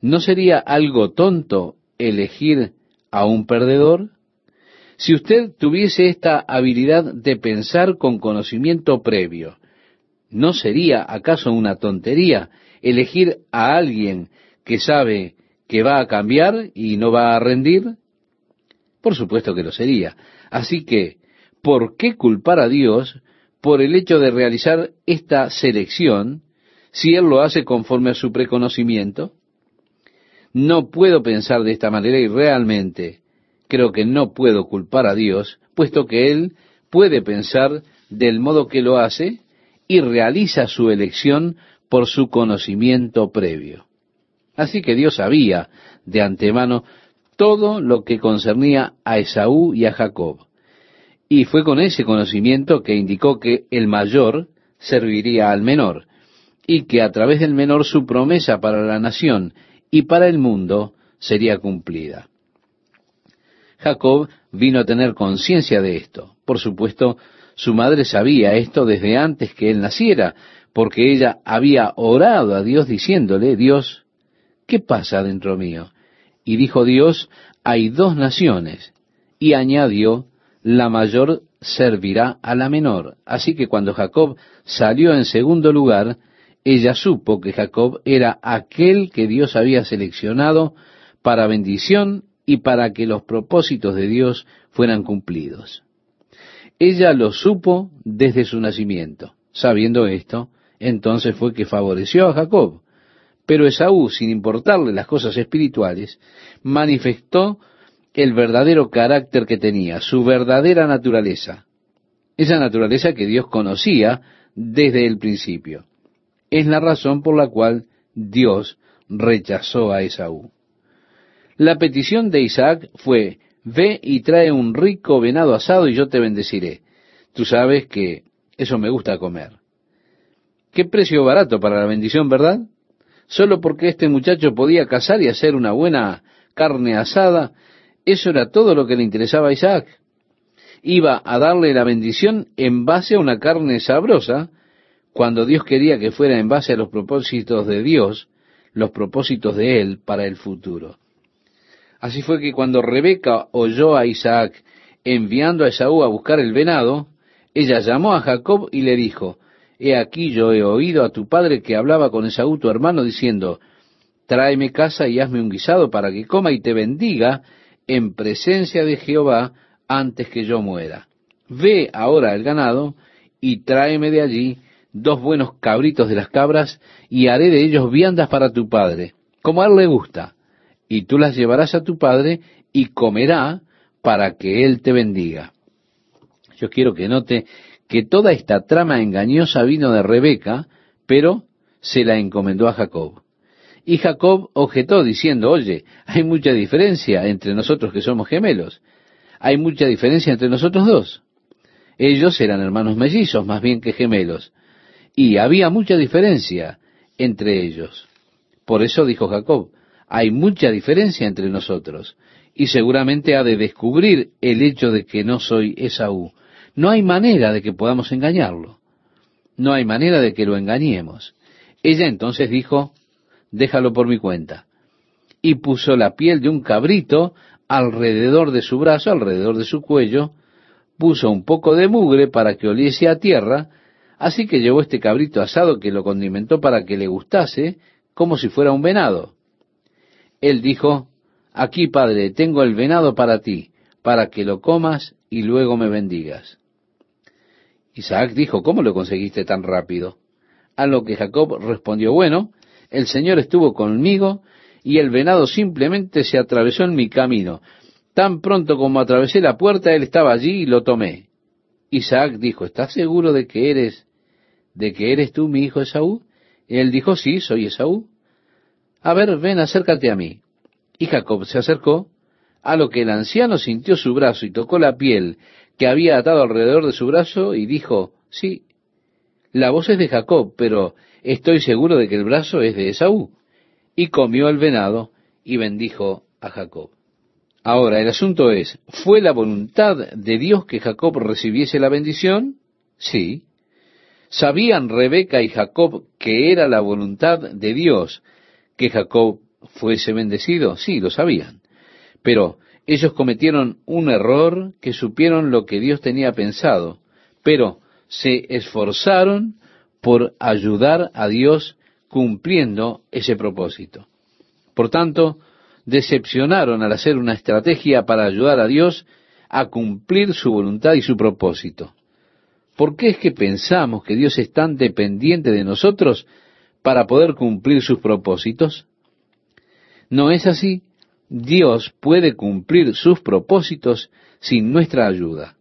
¿No sería algo tonto elegir a un perdedor? Si usted tuviese esta habilidad de pensar con conocimiento previo, ¿no sería acaso una tontería elegir a alguien que sabe que va a cambiar y no va a rendir? Por supuesto que lo sería. Así que, ¿por qué culpar a Dios por el hecho de realizar esta selección si Él lo hace conforme a su preconocimiento? No puedo pensar de esta manera y realmente creo que no puedo culpar a Dios, puesto que Él puede pensar del modo que lo hace y realiza su elección por su conocimiento previo. Así que Dios sabía de antemano todo lo que concernía a Esaú y a Jacob. Y fue con ese conocimiento que indicó que el mayor serviría al menor, y que a través del menor su promesa para la nación y para el mundo sería cumplida. Jacob vino a tener conciencia de esto. Por supuesto, su madre sabía esto desde antes que él naciera, porque ella había orado a Dios diciéndole, Dios, ¿qué pasa dentro mío? Y dijo Dios, hay dos naciones. Y añadió, la mayor servirá a la menor. Así que cuando Jacob salió en segundo lugar, ella supo que Jacob era aquel que Dios había seleccionado para bendición y para que los propósitos de Dios fueran cumplidos. Ella lo supo desde su nacimiento. Sabiendo esto, entonces fue que favoreció a Jacob. Pero Esaú, sin importarle las cosas espirituales, manifestó el verdadero carácter que tenía, su verdadera naturaleza. Esa naturaleza que Dios conocía desde el principio. Es la razón por la cual Dios rechazó a Esaú. La petición de Isaac fue, ve y trae un rico venado asado y yo te bendeciré. Tú sabes que eso me gusta comer. Qué precio barato para la bendición, ¿verdad? Solo porque este muchacho podía cazar y hacer una buena carne asada, eso era todo lo que le interesaba a Isaac. Iba a darle la bendición en base a una carne sabrosa, cuando Dios quería que fuera en base a los propósitos de Dios, los propósitos de Él para el futuro. Así fue que cuando Rebeca oyó a Isaac enviando a Esaú a buscar el venado, ella llamó a Jacob y le dijo, He aquí yo he oído a tu padre que hablaba con Esaú tu hermano diciendo, Tráeme casa y hazme un guisado para que coma y te bendiga en presencia de Jehová antes que yo muera. Ve ahora el ganado y tráeme de allí dos buenos cabritos de las cabras y haré de ellos viandas para tu padre, como a él le gusta y tú las llevarás a tu padre y comerá para que él te bendiga. Yo quiero que note que toda esta trama engañosa vino de Rebeca, pero se la encomendó a Jacob. Y Jacob objetó diciendo, oye, hay mucha diferencia entre nosotros que somos gemelos. Hay mucha diferencia entre nosotros dos. Ellos eran hermanos mellizos más bien que gemelos. Y había mucha diferencia entre ellos. Por eso dijo Jacob, hay mucha diferencia entre nosotros y seguramente ha de descubrir el hecho de que no soy Esaú. No hay manera de que podamos engañarlo. No hay manera de que lo engañemos. Ella entonces dijo, déjalo por mi cuenta. Y puso la piel de un cabrito alrededor de su brazo, alrededor de su cuello, puso un poco de mugre para que oliese a tierra, así que llevó este cabrito asado que lo condimentó para que le gustase, como si fuera un venado. Él dijo, Aquí, Padre, tengo el venado para ti, para que lo comas y luego me bendigas. Isaac dijo, ¿cómo lo conseguiste tan rápido? A lo que Jacob respondió, bueno, el Señor estuvo conmigo y el venado simplemente se atravesó en mi camino. Tan pronto como atravesé la puerta, él estaba allí y lo tomé. Isaac dijo, ¿estás seguro de que eres, de que eres tú mi hijo Esaú? Él dijo, sí, soy Esaú a ver, ven, acércate a mí. Y Jacob se acercó, a lo que el anciano sintió su brazo y tocó la piel que había atado alrededor de su brazo y dijo, sí, la voz es de Jacob, pero estoy seguro de que el brazo es de Esaú. Y comió el venado y bendijo a Jacob. Ahora, el asunto es, ¿fue la voluntad de Dios que Jacob recibiese la bendición? Sí. ¿Sabían Rebeca y Jacob que era la voluntad de Dios que Jacob fuese bendecido? Sí, lo sabían. Pero ellos cometieron un error que supieron lo que Dios tenía pensado, pero se esforzaron por ayudar a Dios cumpliendo ese propósito. Por tanto, decepcionaron al hacer una estrategia para ayudar a Dios a cumplir su voluntad y su propósito. ¿Por qué es que pensamos que Dios es tan dependiente de nosotros para poder cumplir sus propósitos? No es así. Dios puede cumplir sus propósitos sin nuestra ayuda.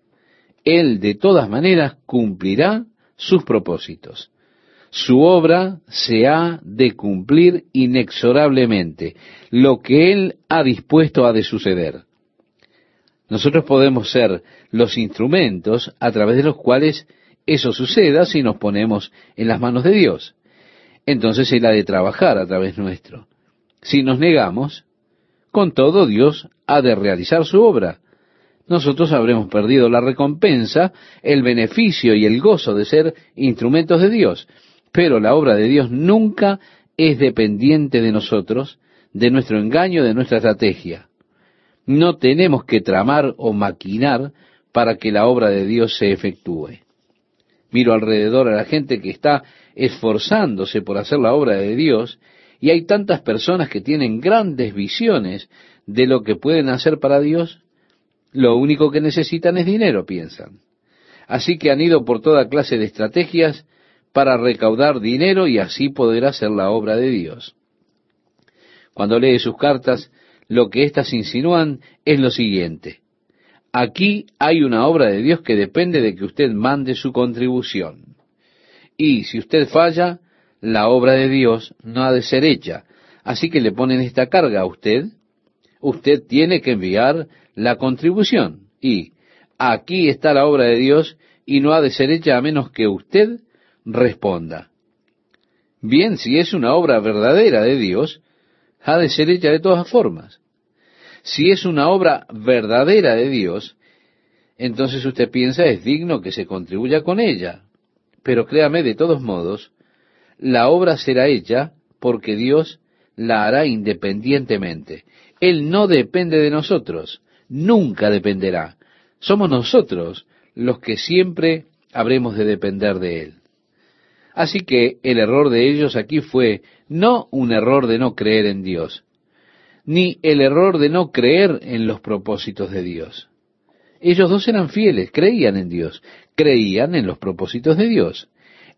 Él de todas maneras cumplirá sus propósitos. Su obra se ha de cumplir inexorablemente. Lo que Él ha dispuesto ha de suceder. Nosotros podemos ser los instrumentos a través de los cuales eso suceda si nos ponemos en las manos de Dios. Entonces Él ha de trabajar a través nuestro. Si nos negamos, con todo Dios ha de realizar su obra. Nosotros habremos perdido la recompensa, el beneficio y el gozo de ser instrumentos de Dios. Pero la obra de Dios nunca es dependiente de nosotros, de nuestro engaño, de nuestra estrategia. No tenemos que tramar o maquinar para que la obra de Dios se efectúe. Miro alrededor a la gente que está esforzándose por hacer la obra de Dios y hay tantas personas que tienen grandes visiones de lo que pueden hacer para Dios. Lo único que necesitan es dinero, piensan. Así que han ido por toda clase de estrategias para recaudar dinero y así poder hacer la obra de Dios. Cuando lee sus cartas, lo que éstas insinúan es lo siguiente. Aquí hay una obra de Dios que depende de que usted mande su contribución. Y si usted falla, la obra de Dios no ha de ser hecha. Así que le ponen esta carga a usted. Usted tiene que enviar la contribución. Y aquí está la obra de Dios y no ha de ser hecha a menos que usted responda. Bien, si es una obra verdadera de Dios, ha de ser hecha de todas formas. Si es una obra verdadera de Dios, entonces usted piensa es digno que se contribuya con ella. Pero créame, de todos modos, la obra será hecha porque Dios la hará independientemente. Él no depende de nosotros, nunca dependerá. Somos nosotros los que siempre habremos de depender de Él. Así que el error de ellos aquí fue no un error de no creer en Dios, ni el error de no creer en los propósitos de Dios. Ellos dos eran fieles, creían en Dios, creían en los propósitos de Dios.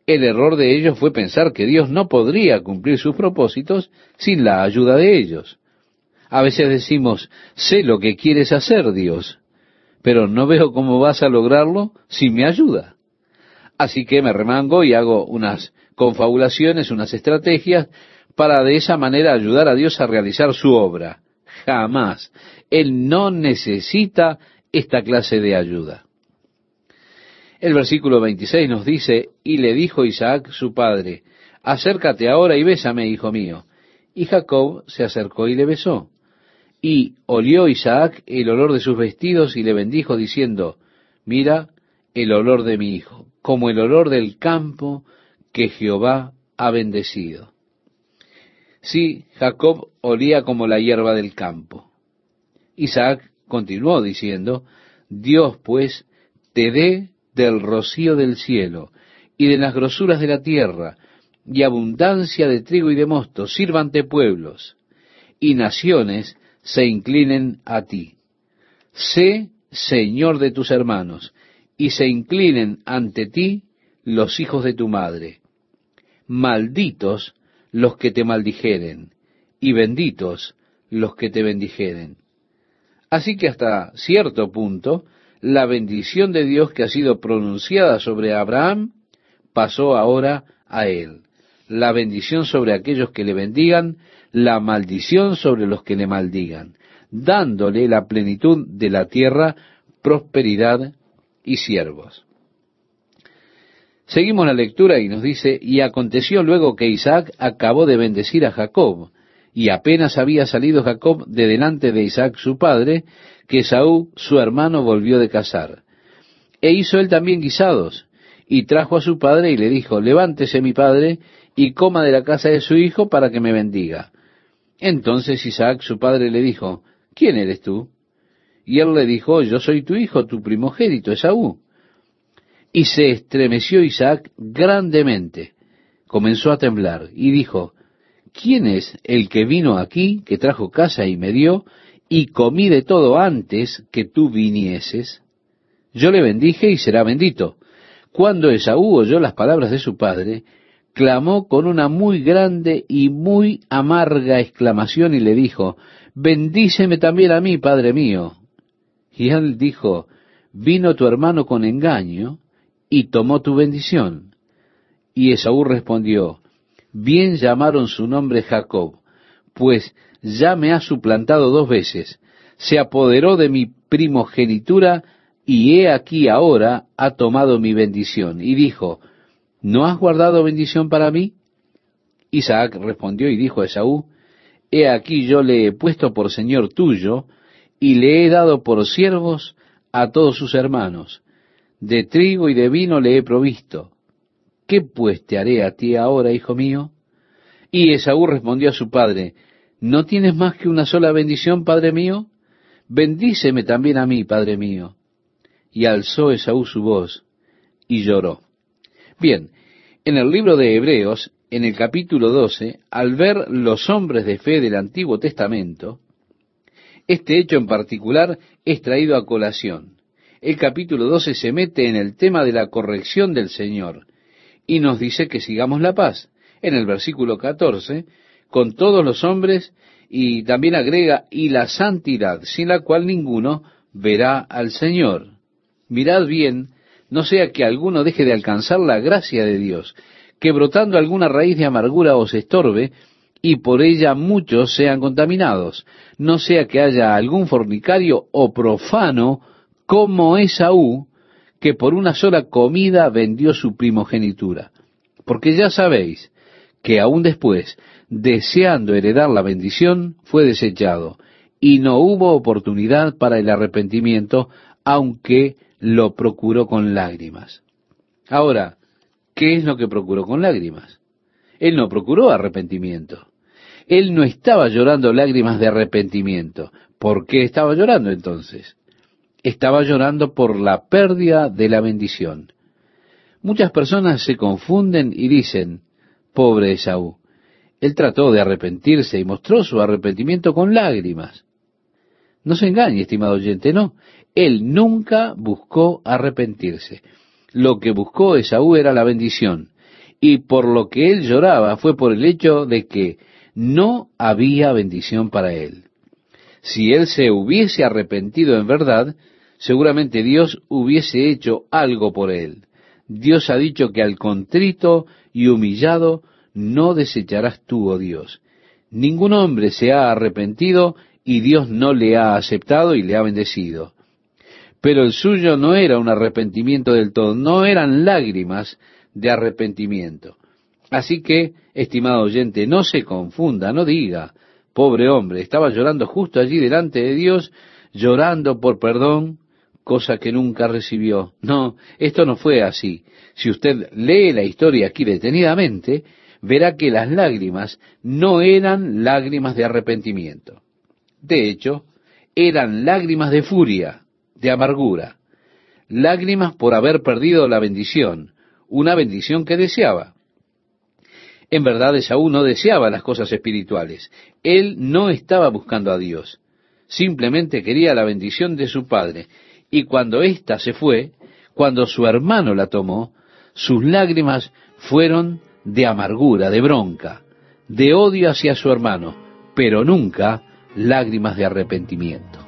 El error de ellos fue pensar que Dios no podría cumplir sus propósitos sin la ayuda de ellos. A veces decimos, sé lo que quieres hacer, Dios, pero no veo cómo vas a lograrlo sin mi ayuda. Así que me remango y hago unas confabulaciones, unas estrategias, para de esa manera ayudar a Dios a realizar su obra. Jamás. Él no necesita esta clase de ayuda. El versículo 26 nos dice, y le dijo Isaac su padre, acércate ahora y bésame, hijo mío. Y Jacob se acercó y le besó. Y olió Isaac el olor de sus vestidos y le bendijo diciendo, mira el olor de mi hijo como el olor del campo que Jehová ha bendecido. Sí, Jacob olía como la hierba del campo. Isaac continuó diciendo, Dios pues te dé del rocío del cielo y de las grosuras de la tierra y abundancia de trigo y de mosto, sírvante pueblos y naciones se inclinen a ti. Sé Señor de tus hermanos y se inclinen ante ti los hijos de tu madre. Malditos los que te maldijeren, y benditos los que te bendijeren. Así que hasta cierto punto, la bendición de Dios que ha sido pronunciada sobre Abraham pasó ahora a él. La bendición sobre aquellos que le bendigan, la maldición sobre los que le maldigan, dándole la plenitud de la tierra, prosperidad y siervos. Seguimos la lectura y nos dice, y aconteció luego que Isaac acabó de bendecir a Jacob, y apenas había salido Jacob de delante de Isaac su padre, que Saúl su hermano volvió de cazar. E hizo él también guisados, y trajo a su padre y le dijo, levántese mi padre, y coma de la casa de su hijo para que me bendiga. Entonces Isaac, su padre, le dijo, ¿quién eres tú? Y él le dijo, yo soy tu hijo, tu primogénito, Esaú. Y se estremeció Isaac grandemente, comenzó a temblar, y dijo, ¿quién es el que vino aquí, que trajo casa y me dio, y comí de todo antes que tú vinieses? Yo le bendije y será bendito. Cuando Esaú oyó las palabras de su padre, clamó con una muy grande y muy amarga exclamación y le dijo, Bendíceme también a mí, padre mío. Y él dijo, Vino tu hermano con engaño y tomó tu bendición. Y Esaú respondió, Bien llamaron su nombre Jacob, pues ya me ha suplantado dos veces, se apoderó de mi primogenitura y he aquí ahora ha tomado mi bendición. Y dijo, ¿no has guardado bendición para mí? Isaac respondió y dijo a Esaú, He aquí yo le he puesto por señor tuyo, y le he dado por siervos a todos sus hermanos. De trigo y de vino le he provisto. ¿Qué pues te haré a ti ahora, hijo mío? Y Esaú respondió a su padre, ¿no tienes más que una sola bendición, padre mío? Bendíceme también a mí, padre mío. Y alzó Esaú su voz y lloró. Bien, en el libro de Hebreos, en el capítulo 12, al ver los hombres de fe del Antiguo Testamento, este hecho en particular es traído a colación. El capítulo 12 se mete en el tema de la corrección del Señor y nos dice que sigamos la paz. En el versículo 14, con todos los hombres y también agrega y la santidad, sin la cual ninguno verá al Señor. Mirad bien no sea que alguno deje de alcanzar la gracia de Dios, que brotando alguna raíz de amargura os estorbe, y por ella muchos sean contaminados, no sea que haya algún fornicario o profano como Esaú, que por una sola comida vendió su primogenitura. Porque ya sabéis que aún después, deseando heredar la bendición, fue desechado, y no hubo oportunidad para el arrepentimiento, aunque lo procuró con lágrimas. Ahora, ¿qué es lo que procuró con lágrimas? Él no procuró arrepentimiento. Él no estaba llorando lágrimas de arrepentimiento. ¿Por qué estaba llorando entonces? Estaba llorando por la pérdida de la bendición. Muchas personas se confunden y dicen, pobre Esaú, él trató de arrepentirse y mostró su arrepentimiento con lágrimas. No se engañe, estimado oyente, no. Él nunca buscó arrepentirse. Lo que buscó Esaú era la bendición. Y por lo que él lloraba fue por el hecho de que no había bendición para él. Si él se hubiese arrepentido en verdad, seguramente Dios hubiese hecho algo por él. Dios ha dicho que al contrito y humillado no desecharás tú, oh Dios. Ningún hombre se ha arrepentido y Dios no le ha aceptado y le ha bendecido. Pero el suyo no era un arrepentimiento del todo, no eran lágrimas de arrepentimiento. Así que, estimado oyente, no se confunda, no diga, pobre hombre, estaba llorando justo allí delante de Dios, llorando por perdón, cosa que nunca recibió. No, esto no fue así. Si usted lee la historia aquí detenidamente, verá que las lágrimas no eran lágrimas de arrepentimiento. De hecho, eran lágrimas de furia, de amargura, lágrimas por haber perdido la bendición, una bendición que deseaba. En verdad, Esaú no deseaba las cosas espirituales. Él no estaba buscando a Dios. Simplemente quería la bendición de su padre. Y cuando ésta se fue, cuando su hermano la tomó, sus lágrimas fueron de amargura, de bronca, de odio hacia su hermano, pero nunca lágrimas de arrepentimiento.